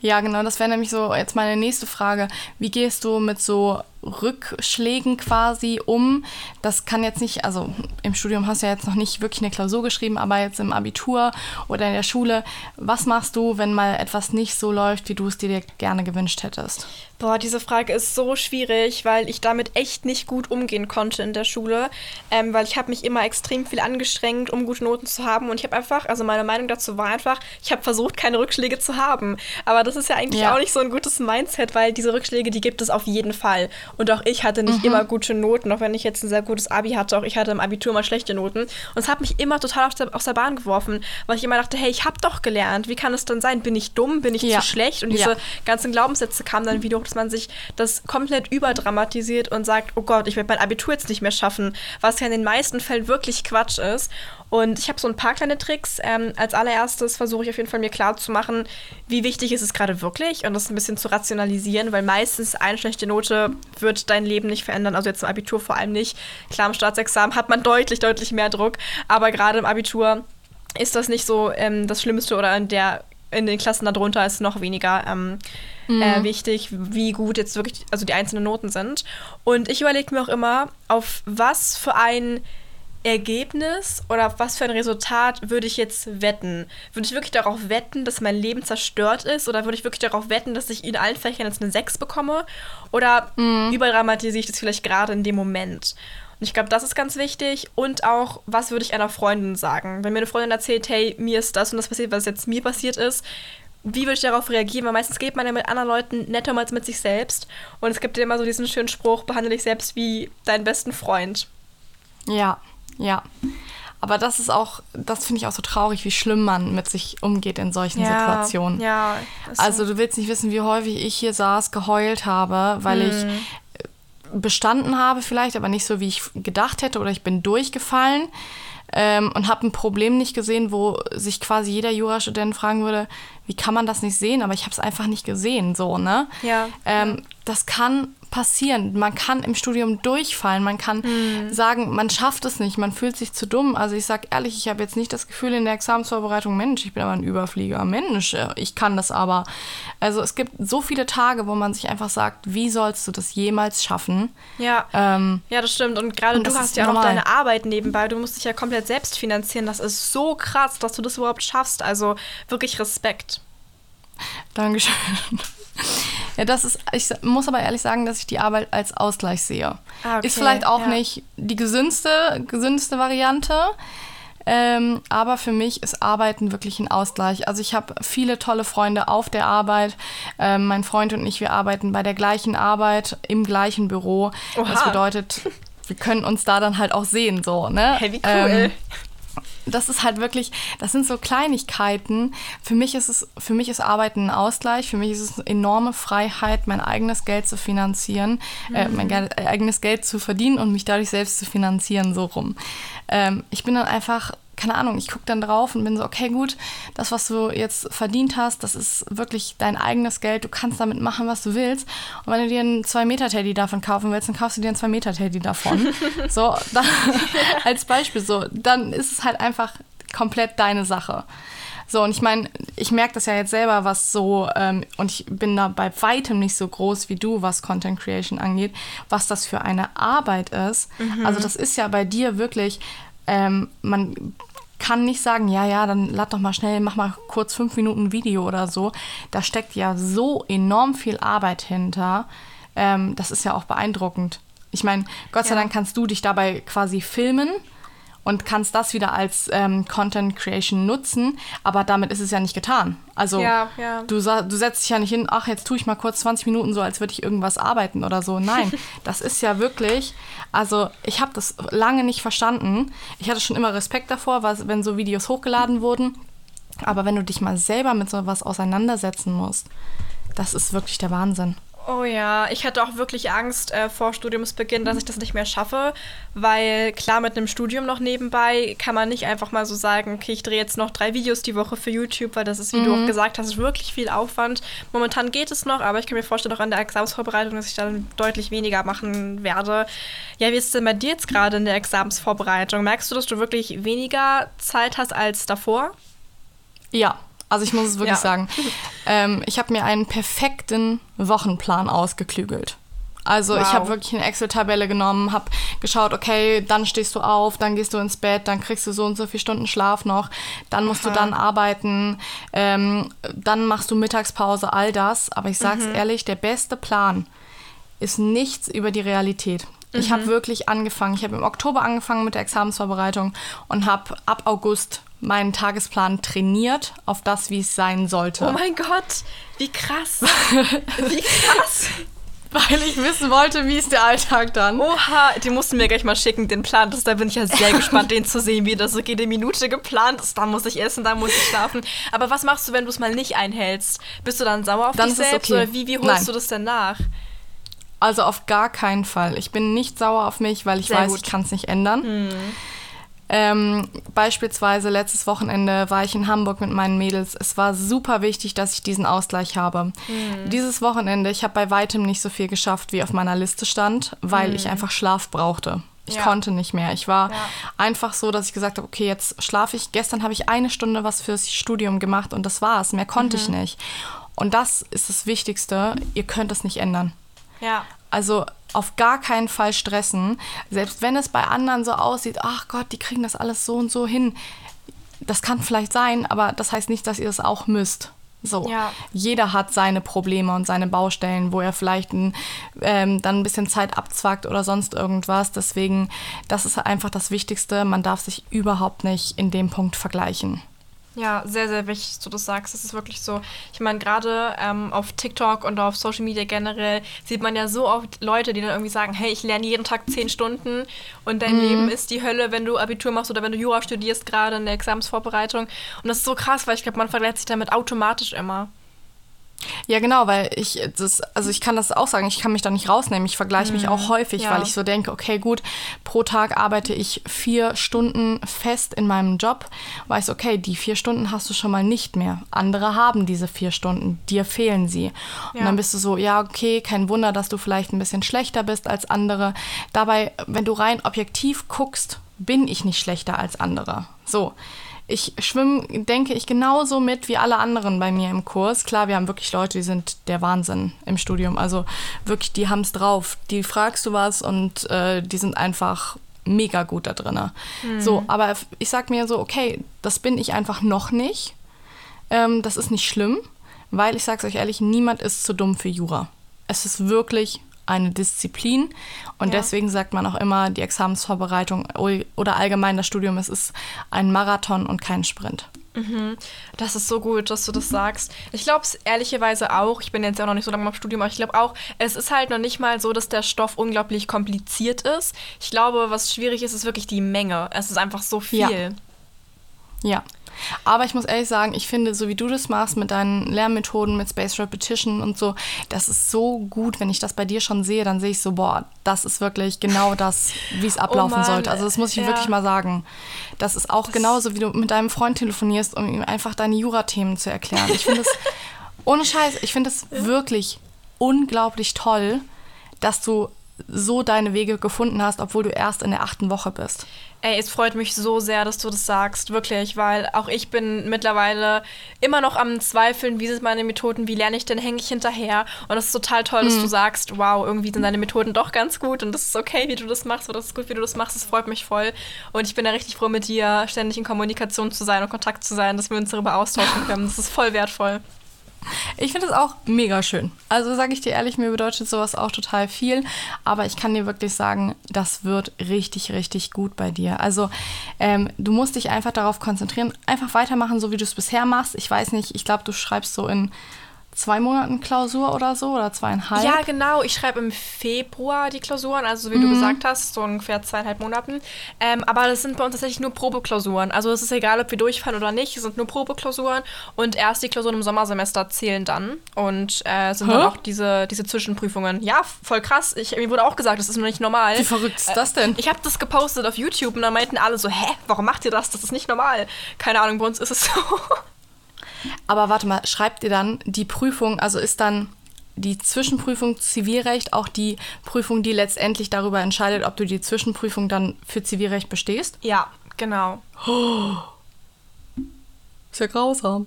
Ja, genau, das wäre nämlich so jetzt meine nächste Frage. Wie gehst du mit so Rückschlägen quasi um? Das kann jetzt nicht, also im Studium hast du ja jetzt noch nicht wirklich eine Klausur geschrieben, aber jetzt im Abitur oder in der Schule, was machst du, wenn mal etwas nicht so läuft, wie du es dir gerne gewünscht hättest? Boah, diese Frage ist so schwierig, weil ich damit echt nicht gut umgehen konnte in der Schule, ähm, weil ich habe mich immer extrem viel angestrengt, um gute Noten zu haben und ich habe einfach, also meine Meinung dazu war einfach, ich habe versucht, keine Rückschläge zu haben. Aber das ist ja eigentlich ja. auch nicht so ein gutes Mindset, weil diese Rückschläge, die gibt es auf jeden Fall. Und auch ich hatte nicht mhm. immer gute Noten, auch wenn ich jetzt ein sehr gutes Abi hatte, auch ich hatte im Abitur mal schlechte Noten. Und es hat mich immer total aus der, aus der Bahn geworfen, weil ich immer dachte, hey, ich habe doch gelernt, wie kann es dann sein? Bin ich dumm? Bin ich ja. zu schlecht? Und diese ja. ganzen Glaubenssätze kamen dann wieder hoch dass man sich das komplett überdramatisiert und sagt, oh Gott, ich werde mein Abitur jetzt nicht mehr schaffen, was ja in den meisten Fällen wirklich Quatsch ist. Und ich habe so ein paar kleine Tricks. Ähm, als allererstes versuche ich auf jeden Fall mir klar zu machen, wie wichtig ist es gerade wirklich und das ein bisschen zu rationalisieren, weil meistens eine schlechte Note wird dein Leben nicht verändern, also jetzt im Abitur vor allem nicht. Klar, im Staatsexamen hat man deutlich, deutlich mehr Druck, aber gerade im Abitur ist das nicht so ähm, das Schlimmste oder in der in den Klassen darunter ist noch weniger ähm, mhm. äh, wichtig, wie gut jetzt wirklich, also die einzelnen Noten sind. Und ich überlege mir auch immer, auf was für ein Ergebnis oder was für ein Resultat würde ich jetzt wetten? Würde ich wirklich darauf wetten, dass mein Leben zerstört ist? Oder würde ich wirklich darauf wetten, dass ich in allen Fächern jetzt eine 6 bekomme? Oder mhm. überdramatisiere ich das vielleicht gerade in dem Moment? Und ich glaube, das ist ganz wichtig. Und auch, was würde ich einer Freundin sagen? Wenn mir eine Freundin erzählt, hey, mir ist das und das passiert, was jetzt mir passiert ist, wie würde ich darauf reagieren? Weil meistens geht man ja mit anderen Leuten netter als mit sich selbst. Und es gibt ja immer so diesen schönen Spruch, behandle dich selbst wie deinen besten Freund. Ja, ja. Aber das ist auch, das finde ich auch so traurig, wie schlimm man mit sich umgeht in solchen ja, Situationen. Ja. Also du willst nicht wissen, wie häufig ich hier saß, geheult habe, weil hm. ich bestanden habe vielleicht, aber nicht so, wie ich gedacht hätte oder ich bin durchgefallen ähm, und habe ein Problem nicht gesehen, wo sich quasi jeder Jurastudent fragen würde, wie kann man das nicht sehen? Aber ich habe es einfach nicht gesehen, so, ne? Ja. Ähm, das kann passieren. Man kann im Studium durchfallen, man kann mhm. sagen, man schafft es nicht, man fühlt sich zu dumm. Also ich sage ehrlich, ich habe jetzt nicht das Gefühl in der Examensvorbereitung, Mensch, ich bin aber ein Überflieger, Mensch, äh, ich kann das aber. Also es gibt so viele Tage, wo man sich einfach sagt, wie sollst du das jemals schaffen? Ja, ähm, ja das stimmt. Und gerade du hast ja auch noch deine Arbeit nebenbei, du musst dich ja komplett selbst finanzieren. Das ist so krass, dass du das überhaupt schaffst. Also wirklich Respekt. Dankeschön. Ja, das ist, ich muss aber ehrlich sagen, dass ich die Arbeit als Ausgleich sehe. Ah, okay, ist vielleicht auch ja. nicht die gesündeste, gesündeste Variante. Ähm, aber für mich ist Arbeiten wirklich ein Ausgleich. Also ich habe viele tolle Freunde auf der Arbeit. Ähm, mein Freund und ich, wir arbeiten bei der gleichen Arbeit im gleichen Büro. Oha. Das bedeutet, wir können uns da dann halt auch sehen, so, ne? Hey, wie cool. Ähm, das ist halt wirklich, das sind so Kleinigkeiten. Für mich ist es, für mich ist Arbeiten ein Ausgleich. Für mich ist es eine enorme Freiheit, mein eigenes Geld zu finanzieren, mhm. äh, mein Ge eigenes Geld zu verdienen und mich dadurch selbst zu finanzieren, so rum. Ähm, ich bin dann einfach keine Ahnung, ich gucke dann drauf und bin so, okay, gut, das, was du jetzt verdient hast, das ist wirklich dein eigenes Geld. Du kannst damit machen, was du willst. Und wenn du dir einen 2-Meter-Teddy davon kaufen willst, dann kaufst du dir einen 2-Meter-Teddy davon. so, dann, als Beispiel so, dann ist es halt einfach komplett deine Sache. So, und ich meine, ich merke das ja jetzt selber, was so, ähm, und ich bin da bei weitem nicht so groß wie du, was Content Creation angeht, was das für eine Arbeit ist. Mhm. Also, das ist ja bei dir wirklich, ähm, man kann nicht sagen, ja, ja, dann lad doch mal schnell, mach mal kurz fünf Minuten Video oder so. Da steckt ja so enorm viel Arbeit hinter. Ähm, das ist ja auch beeindruckend. Ich meine, Gott sei ja. Dank kannst du dich dabei quasi filmen und kannst das wieder als ähm, Content Creation nutzen, aber damit ist es ja nicht getan. Also ja, ja. Du, du setzt dich ja nicht hin, ach, jetzt tue ich mal kurz 20 Minuten so, als würde ich irgendwas arbeiten oder so. Nein, das ist ja wirklich, also ich habe das lange nicht verstanden. Ich hatte schon immer Respekt davor, was, wenn so Videos hochgeladen wurden. Aber wenn du dich mal selber mit sowas auseinandersetzen musst, das ist wirklich der Wahnsinn. Oh ja, ich hatte auch wirklich Angst äh, vor Studiumsbeginn, dass ich das nicht mehr schaffe, weil klar mit einem Studium noch nebenbei kann man nicht einfach mal so sagen, okay, ich drehe jetzt noch drei Videos die Woche für YouTube, weil das ist, wie mhm. du auch mhm. gesagt hast, wirklich viel Aufwand. Momentan geht es noch, aber ich kann mir vorstellen, auch an der Examensvorbereitung, dass ich dann deutlich weniger machen werde. Ja, wie ist es denn bei dir jetzt gerade in der Examensvorbereitung? Merkst du, dass du wirklich weniger Zeit hast als davor? Ja, Also ich muss es wirklich Ja. sagen. Ähm, ich habe mir einen perfekten Wochenplan ausgeklügelt. Also ich Wow. habe wirklich eine Excel-Tabelle genommen, habe geschaut, okay, dann stehst du auf, dann gehst du ins Bett, dann kriegst du so und so viele Stunden Schlaf noch, dann musst du Aha. dann arbeiten, ähm, dann machst du Mittagspause, all das. Aber ich sag's Mhm. ehrlich, der beste Plan ist nichts über die Realität. Ich Mhm. habe wirklich angefangen. Ich habe im Oktober angefangen mit der Examensvorbereitung und habe ab August meinen Tagesplan trainiert auf das, wie es sein sollte. Oh mein Gott, wie krass. wie krass. weil ich wissen wollte, wie ist der Alltag dann. Oha, den mussten wir gleich mal schicken, den Plan. Das, da bin ich ja sehr gespannt, den zu sehen, wie das so jede Minute geplant ist. Da muss ich essen, da muss ich schlafen. Aber was machst du, wenn du es mal nicht einhältst? Bist du dann sauer auf Dann dich selbst? okay. Oder wie, wie holst Nein. du das denn nach? Also auf gar keinen Fall. Ich bin nicht sauer auf mich, weil ich Sehr weiß, gut. Hm. ich kann es nicht ändern. Ähm, beispielsweise letztes Wochenende war ich in Hamburg mit meinen Mädels. Es war super wichtig, dass ich diesen Ausgleich habe. Hm. Dieses Wochenende, ich habe bei weitem nicht so viel geschafft, wie auf meiner Liste stand, weil ich einfach Schlaf brauchte. Ich. Ja. konnte nicht mehr. Ich war Ja. einfach so, dass ich gesagt habe, okay, jetzt schlafe ich. Gestern habe ich eine Stunde was fürs Studium gemacht und das war's. Mehr konnte Mhm. ich nicht. Und das ist das Wichtigste. Ihr könnt es nicht ändern. Ja. Also auf gar keinen Fall stressen. Selbst wenn es bei anderen so aussieht, ach Gott, die kriegen das alles so und so hin. Das kann vielleicht sein, aber das heißt nicht, dass ihr es auch müsst. So, Ja. jeder hat seine Probleme und seine Baustellen, wo er vielleicht ein, ähm, dann ein bisschen Zeit abzwackt oder sonst irgendwas. Deswegen, das ist einfach das Wichtigste. Man darf sich überhaupt nicht in dem Punkt vergleichen. Ja, sehr, sehr wichtig, dass du das sagst. Das ist wirklich so. Ich meine, gerade ähm, auf TikTok und auf Social Media generell sieht man ja so oft Leute, die dann irgendwie sagen, hey, ich lerne jeden Tag zehn Stunden und dein Leben ist die Hölle, wenn du Abitur machst oder wenn du Jura studierst, gerade in der Examensvorbereitung. Und das ist so krass, weil ich glaube, man vergleicht sich damit automatisch immer. Ja, genau, weil ich das, also ich kann das auch sagen, ich kann mich da nicht rausnehmen. Ich vergleiche mich auch häufig, Mhm. ja. weil ich so denke, okay, gut, pro Tag arbeite ich vier Stunden fest in meinem Job, weiß, okay, die vier Stunden hast du schon mal nicht mehr. Andere haben diese vier Stunden, dir fehlen sie. Und Ja. dann bist du so, ja, okay, kein Wunder, dass du vielleicht ein bisschen schlechter bist als andere. Dabei, wenn du rein objektiv guckst, bin ich nicht schlechter als andere. So. Ich schwimme, denke ich, genauso mit wie alle anderen bei mir im Kurs. Klar, wir haben wirklich Leute, die sind der Wahnsinn im Studium. Also wirklich, die haben es drauf. Die fragst du was und äh, die sind einfach mega gut da drin. So, aber ich sag mir so, okay, das bin ich einfach noch nicht. Ähm, das ist nicht schlimm, weil ich sag's euch ehrlich, niemand ist zu dumm für Jura. Es ist wirklich eine Disziplin und Ja. deswegen sagt man auch immer, die Examensvorbereitung oder allgemein das Studium, es ist ein Marathon und kein Sprint. Das ist so gut, dass du das sagst. Ich glaube es ehrlicherweise auch. Ich bin jetzt ja auch noch nicht so lange im Studium, aber ich glaube auch, es ist halt noch nicht mal so, dass der Stoff unglaublich kompliziert ist. Ich glaube, was schwierig ist, ist wirklich die Menge. Es ist einfach so viel. Ja. Ja. Aber ich muss ehrlich sagen, ich finde, so wie du das machst mit deinen Lernmethoden, mit Space Repetition und so, das ist so gut. Wenn ich das bei dir schon sehe, dann sehe ich so, boah, das ist wirklich genau das, wie es ablaufen Oh sollte. Also das muss ich ja. wirklich mal sagen. Das ist auch genauso, wie du mit deinem Freund telefonierst, um ihm einfach deine Jura-Themen zu erklären. Ich finde es, ohne Scheiß, ich finde es wirklich unglaublich toll, dass du so deine Wege gefunden hast, obwohl du erst in der achten Woche bist. Ey, es freut mich so sehr, dass du das sagst, wirklich, weil auch ich bin mittlerweile immer noch am Zweifeln, wie sind meine Methoden, wie lerne ich denn, hänge ich hinterher. Und das ist total toll, dass du sagst, wow, irgendwie sind deine Methoden doch ganz gut und das ist okay, wie du das machst oder das ist gut, wie du das machst, das freut mich voll. Und ich bin da richtig froh, mit dir ständig in Kommunikation zu sein und Kontakt zu sein, dass wir uns darüber austauschen können. Das ist voll wertvoll. Ich finde es auch mega schön. Also sage ich dir ehrlich, mir bedeutet sowas auch total viel. Aber ich kann dir wirklich sagen, das wird richtig, richtig gut bei dir. Also ähm, du musst dich einfach darauf konzentrieren, einfach weitermachen, so wie du es bisher machst. Ich weiß nicht, ich glaube, du schreibst so in zwei Monaten Klausur oder so oder zweieinhalb. Ja, genau. Ich schreibe im Februar die Klausuren, also wie Mhm. du gesagt hast, so ungefähr zweieinhalb Monaten. Ähm, aber das sind bei uns tatsächlich nur Probeklausuren. Also es ist egal, ob wir durchfallen oder nicht, es sind nur Probeklausuren. Und erst die Klausuren im Sommersemester zählen dann. Und äh, sind Hä? dann auch diese, diese Zwischenprüfungen. Ja, voll krass. Ich, mir wurde auch gesagt, das ist noch nicht normal. Wie verrückt ist das denn? Ich habe das gepostet auf YouTube und dann meinten alle so, hä, warum macht ihr das? Das ist nicht normal. Keine Ahnung, bei uns ist es so. Aber warte mal, schreibt ihr dann die Prüfung, also ist dann die Zwischenprüfung Zivilrecht auch die Prüfung, die letztendlich darüber entscheidet, ob du die Zwischenprüfung dann für Zivilrecht bestehst? ja, genau. Ist ja grausam.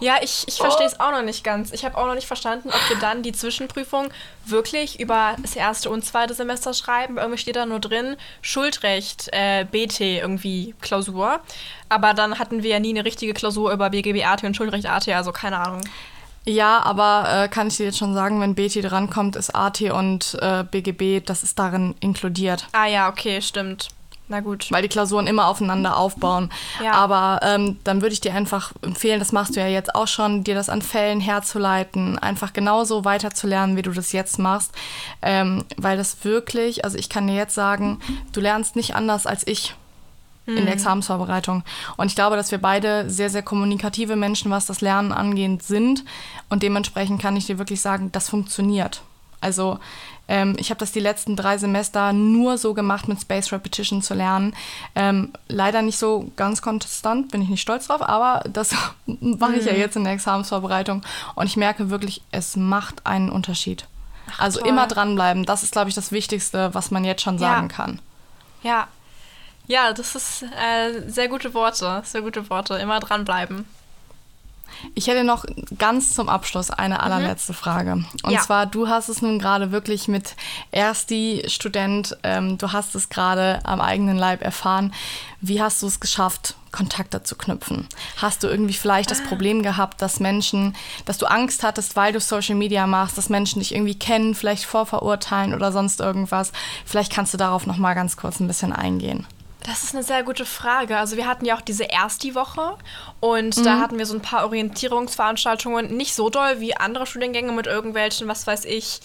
Ja, ich, ich verstehe es auch noch nicht ganz. Ich habe auch noch nicht verstanden, ob wir dann die Zwischenprüfung wirklich über das erste und zweite Semester schreiben. Irgendwie steht da nur drin, Schuldrecht, äh, BT irgendwie Klausur. Aber dann hatten wir ja nie eine richtige Klausur über BGB AT und Schuldrecht AT, also keine Ahnung. Ja, aber äh, kann ich dir jetzt schon sagen, wenn BT drankommt, ist AT und äh, BGB, das ist darin inkludiert. Ah ja, okay, stimmt. Na gut. Weil die Klausuren immer aufeinander aufbauen. Ja. Aber ähm, dann würde ich dir einfach empfehlen, das machst du ja jetzt auch schon, dir das an Fällen herzuleiten, einfach genauso weiterzulernen, wie du das jetzt machst. Ähm, weil das wirklich, also ich kann dir jetzt sagen, du lernst nicht anders als ich in der mhm. Examensvorbereitung. Und ich glaube, dass wir beide sehr, sehr kommunikative Menschen, was das Lernen angeht, sind. Und dementsprechend kann ich dir wirklich sagen, das funktioniert. Also ähm, ich habe das die letzten drei Semester nur so gemacht, mit Space Repetition zu lernen. Ähm, leider nicht so ganz konstant, bin ich nicht stolz drauf, aber das mache ich ja mhm. jetzt in der Examensvorbereitung. Und ich merke wirklich, es macht einen Unterschied. Ach, also toll. immer dranbleiben, das ist, glaube ich, das Wichtigste, was man jetzt schon sagen ja. kann. Ja. Ja, das ist äh, sehr gute Worte, sehr gute Worte. Immer dranbleiben. Ich hätte noch ganz zum Abschluss eine mhm. allerletzte mhm. Frage. Und ja. zwar, du hast es nun gerade wirklich mit Ersti Student, ähm, du hast es gerade am eigenen Leib erfahren. Wie hast du es geschafft, Kontakte zu knüpfen? Hast du irgendwie vielleicht das ah. Problem gehabt, dass Menschen, dass du Angst hattest, weil du Social Media machst, dass Menschen dich irgendwie kennen, vielleicht vorverurteilen oder sonst irgendwas? Vielleicht kannst du darauf noch mal ganz kurz ein bisschen eingehen. Das ist eine sehr gute Frage. Also wir hatten ja auch diese Ersti-Woche und mhm. da hatten wir so ein paar Orientierungsveranstaltungen, nicht so doll wie andere Studiengänge mit irgendwelchen, was weiß ich,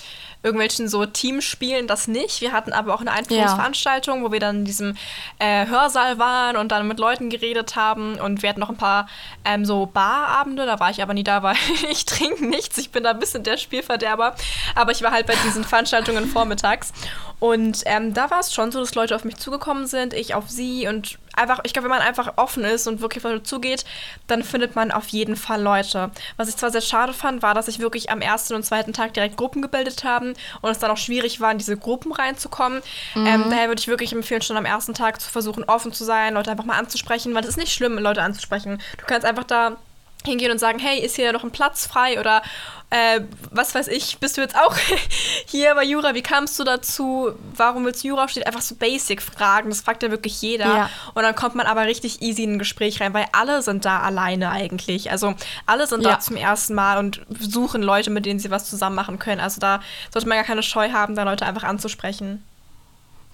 irgendwelchen so Teamspielen, das nicht. Wir hatten aber auch eine Einführungsveranstaltung, ja. wo wir dann in diesem äh, Hörsaal waren und dann mit Leuten geredet haben. Und wir hatten noch ein paar ähm, so Barabende, da war ich aber nie da, weil ich trinke nichts, ich bin da ein bisschen der Spielverderber, aber ich war halt bei diesen Veranstaltungen vormittags. Und ähm, da war es schon so, dass Leute auf mich zugekommen sind, ich auf sie und einfach, ich glaube, wenn man einfach offen ist und wirklich auf zugeht, dann findet man auf jeden Fall Leute. Was ich zwar sehr schade fand, war, dass sich wirklich am ersten und zweiten Tag direkt Gruppen gebildet haben und es dann auch schwierig war, in diese Gruppen reinzukommen. Mhm. Ähm, daher würde ich wirklich empfehlen, schon am ersten Tag zu versuchen, offen zu sein, Leute einfach mal anzusprechen, weil es ist nicht schlimm, Leute anzusprechen. Du kannst einfach da hingehen und sagen, hey, ist hier noch ein Platz frei oder äh, was weiß ich, bist du jetzt auch hier bei Jura, wie kamst du dazu, warum willst du Jura studieren? Einfach so Basic-Fragen, das fragt ja wirklich jeder. Ja. Und dann kommt man aber richtig easy in ein Gespräch rein, weil alle sind da alleine eigentlich. Also alle sind ja. da zum ersten Mal und suchen Leute, mit denen sie was zusammen machen können. Also da sollte man gar keine Scheu haben, da Leute einfach anzusprechen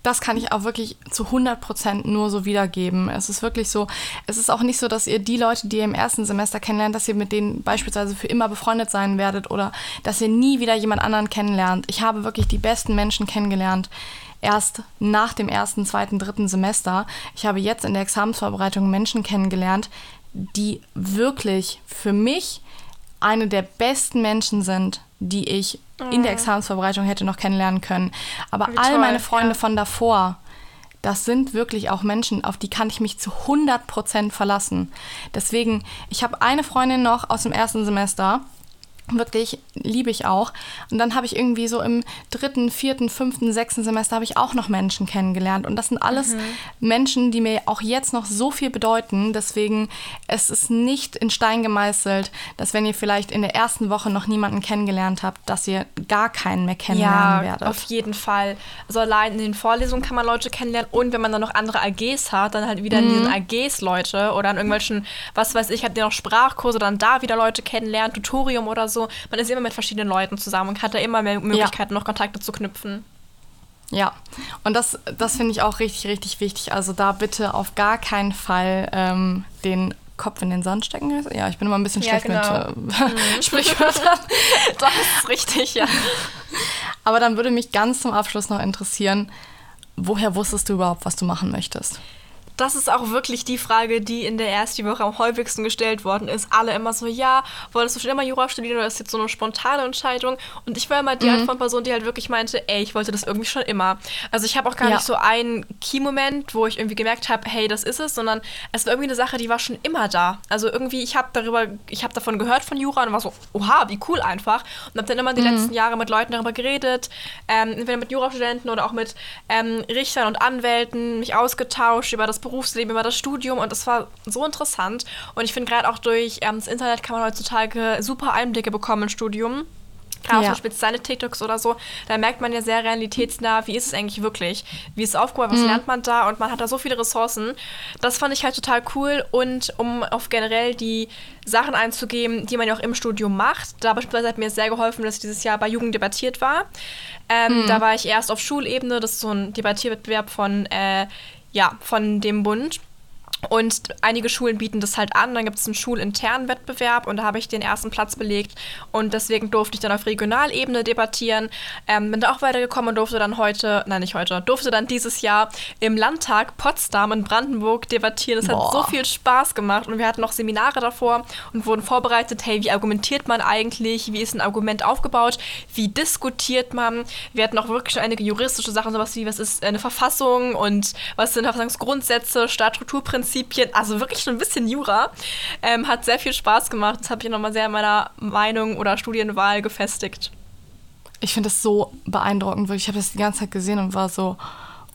das kann ich auch wirklich zu 100% nur so wiedergeben. Es ist wirklich so, es ist auch nicht so, dass ihr die Leute, die ihr im ersten Semester kennenlernt, dass ihr mit denen beispielsweise für immer befreundet sein werdet oder dass ihr nie wieder jemand anderen kennenlernt. Ich habe wirklich die besten Menschen kennengelernt erst nach dem ersten, zweiten, dritten Semester. Ich habe jetzt in der Examensvorbereitung Menschen kennengelernt, die wirklich für mich eine der besten Menschen sind, die ich in der. Examensvorbereitung hätte noch kennenlernen können. Aber Wie all toll, meine Freunde ja. von davor, das sind wirklich auch Menschen, auf die kann ich mich zu 100 Prozent verlassen. Deswegen, ich habe eine Freundin noch aus dem ersten Semester, wirklich liebe ich auch. Und dann habe ich irgendwie so im dritten, vierten, fünften, sechsten Semester habe ich auch noch Menschen kennengelernt. Und das sind alles mhm. Menschen, die mir auch jetzt noch so viel bedeuten. Deswegen, es ist nicht in Stein gemeißelt, dass wenn ihr vielleicht in der ersten Woche noch niemanden kennengelernt habt, dass ihr gar keinen mehr kennenlernen ja, werdet. auf jeden Fall. Also allein in den Vorlesungen kann man Leute kennenlernen. Und wenn man dann noch andere AGs hat, dann halt wieder mhm. in diesen AGs Leute oder an irgendwelchen, was weiß ich, habt ihr noch Sprachkurse, dann da wieder Leute kennenlernen, Tutorium oder so so, man ist immer mit verschiedenen Leuten zusammen und hat da immer mehr Möglichkeiten, ja. noch Kontakte zu knüpfen. Ja, und das, das finde ich auch richtig, richtig wichtig. Also da bitte auf gar keinen Fall ähm, den Kopf in den Sand stecken. Ja, ich bin immer ein bisschen ja, schlecht genau. mit äh, mhm. Sprichwörtern. das ist richtig, ja. Aber dann würde mich ganz zum Abschluss noch interessieren, woher wusstest du überhaupt, was du machen möchtest? Das ist auch wirklich die Frage, die in der ersten Woche am häufigsten gestellt worden ist. Alle immer so, ja, wolltest du schon immer Jura studieren oder ist jetzt so eine spontane Entscheidung? Und ich war immer die mhm. Art von Person, die halt wirklich meinte, ey, ich wollte das irgendwie schon immer. Also ich habe auch gar ja. nicht so einen Key-Moment, wo ich irgendwie gemerkt habe, hey, das ist es, sondern es war irgendwie eine Sache, die war schon immer da. Also irgendwie, ich habe darüber, ich habe davon gehört von Jura und war so, oha, wie cool einfach. Und habe dann immer die mhm. letzten Jahre mit Leuten darüber geredet, ähm, entweder mit Jurastudenten oder auch mit ähm, Richtern und Anwälten, mich ausgetauscht über das Berufsleben, über das Studium und das war so interessant. Und ich finde gerade auch durch ähm, das Internet kann man heutzutage super Einblicke bekommen im Studium. Gerade ja. zum Beispiel seine TikToks oder so, da merkt man ja sehr realitätsnah, wie ist es eigentlich wirklich? Wie ist es aufgebaut? Was mhm. lernt man da? Und man hat da so viele Ressourcen. Das fand ich halt total cool. Und um auf generell die Sachen einzugehen, die man ja auch im Studium macht, da beispielsweise hat mir sehr geholfen, dass ich dieses Jahr bei Jugend debattiert war. Ähm, mhm. Da war ich erst auf Schulebene, das ist so ein Debattierwettbewerb von, äh, ja, von dem Bund. Und einige Schulen bieten das halt an. Dann gibt es einen schulinternen Wettbewerb und da habe ich den ersten Platz belegt. Und deswegen durfte ich dann auf Regionalebene debattieren. Ähm, bin da auch weitergekommen und durfte dann heute, nein, nicht heute, durfte dann dieses Jahr im Landtag Potsdam in Brandenburg debattieren. Es hat so viel Spaß gemacht und wir hatten noch Seminare davor und wurden vorbereitet. Hey, wie argumentiert man eigentlich? Wie ist ein Argument aufgebaut? Wie diskutiert man? Wir hatten auch wirklich schon einige juristische Sachen, sowas wie, was ist eine Verfassung und was sind Verfassungsgrundsätze, Staatsstrukturprinzipien. Prinzipien, also wirklich schon ein bisschen Jura. Ähm, hat sehr viel Spaß gemacht. Das habe ich nochmal sehr in meiner Meinung oder Studienwahl gefestigt. Ich finde das so beeindruckend, wirklich. Ich habe das die ganze Zeit gesehen und war so,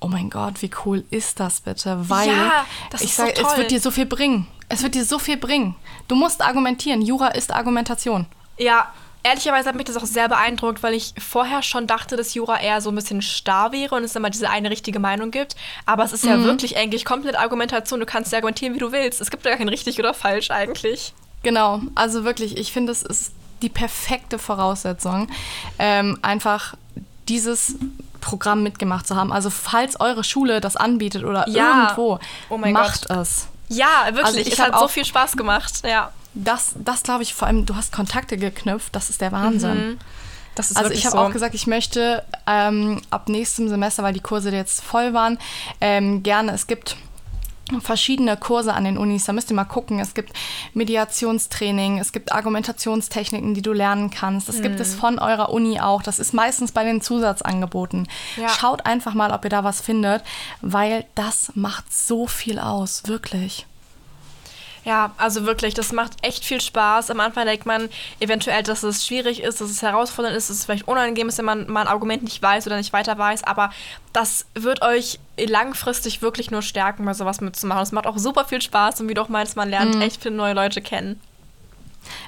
oh mein Gott, wie cool ist das bitte? Weil ja, das ich sage, so es wird dir so viel bringen. Es wird dir so viel bringen. Du musst argumentieren. Jura ist Argumentation. Ja, ehrlicherweise hat mich das auch sehr beeindruckt, weil ich vorher schon dachte, dass Jura eher so ein bisschen starr wäre und es immer diese eine richtige Meinung gibt. Aber es ist mhm. ja wirklich eigentlich komplett Argumentation. Du kannst ja argumentieren, wie du willst. Es gibt ja kein richtig oder falsch eigentlich. Genau, also wirklich, ich finde, es ist die perfekte Voraussetzung, ähm, einfach dieses Programm mitgemacht zu haben. Also falls eure Schule das anbietet oder ja. irgendwo, oh macht Gott. es. Ja, wirklich. Also ich es hat so viel Spaß gemacht. Ja das, das glaube ich vor allem, du hast Kontakte geknüpft, das ist der Wahnsinn. Mhm. Das ist also ich habe so. auch gesagt, ich möchte ähm, ab nächstem Semester, weil die Kurse jetzt voll waren, ähm, gerne, es gibt verschiedene Kurse an den Unis, da müsst ihr mal gucken. Es gibt Mediationstraining, es gibt Argumentationstechniken, die du lernen kannst. Das hm. gibt es mhm. von eurer Uni auch. Das ist meistens bei den Zusatzangeboten. Ja. Schaut einfach mal, ob ihr da was findet, weil das macht so viel aus, wirklich. Ja, also wirklich, das macht echt viel Spaß. Am Anfang denkt man eventuell, dass es schwierig ist, dass es herausfordernd ist, dass es vielleicht unangenehm ist, wenn man mal ein Argument nicht weiß oder nicht weiter weiß. Aber das wird euch langfristig wirklich nur stärken, mal sowas mitzumachen. Es macht auch super viel Spaß und wie du auch meinst, man lernt mhm. echt viele neue Leute kennen.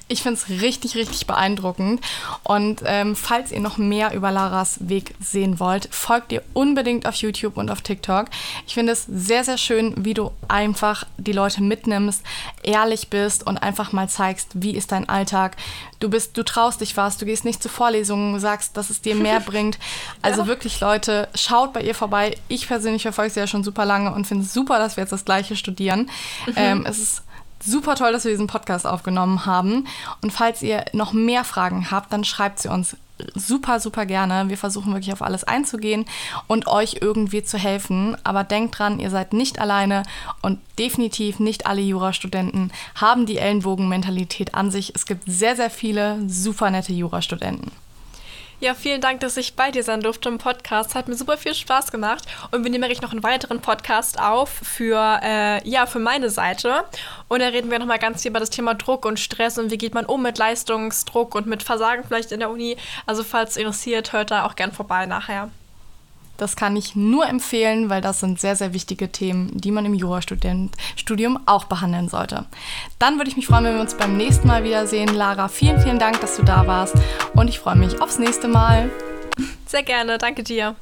Ich finde es richtig, richtig beeindruckend. Und ähm, falls ihr noch mehr über Laras Weg sehen wollt, folgt ihr unbedingt auf YouTube und auf TikTok. Ich finde es sehr, sehr schön, wie du einfach die Leute mitnimmst, ehrlich bist und einfach mal zeigst, wie ist dein Alltag. Du bist, du traust dich was, du gehst nicht zu Vorlesungen, sagst, dass es dir mehr bringt. Also ja. wirklich, Leute, schaut bei ihr vorbei. Ich persönlich verfolge sie ja schon super lange und finde es super, dass wir jetzt das Gleiche studieren. Mhm. Ähm, es ist super toll, dass wir diesen Podcast aufgenommen haben. Und falls ihr noch mehr Fragen habt, dann schreibt sie uns super, super gerne. Wir versuchen wirklich auf alles einzugehen und euch irgendwie zu helfen. Aber denkt dran, ihr seid nicht alleine und definitiv nicht alle Jurastudenten haben die Ellenbogenmentalität an sich. Es gibt sehr, sehr viele super nette Jurastudenten. Ja, vielen Dank, dass ich bei dir sein durfte im Podcast. Hat mir super viel Spaß gemacht. Und wir nehmen gleich noch einen weiteren Podcast auf für, äh, ja, für meine Seite. Und da reden wir nochmal ganz viel über das Thema Druck und Stress und wie geht man um mit Leistungsdruck und mit Versagen vielleicht in der Uni. Also falls es interessiert, hört da auch gern vorbei nachher. Das kann ich nur empfehlen, weil das sind sehr, sehr wichtige Themen, die man im Jurastudium auch behandeln sollte. Dann würde ich mich freuen, wenn wir uns beim nächsten Mal wiedersehen. Lara, vielen, vielen Dank, dass du da warst und ich freue mich aufs nächste Mal. Sehr gerne, danke dir.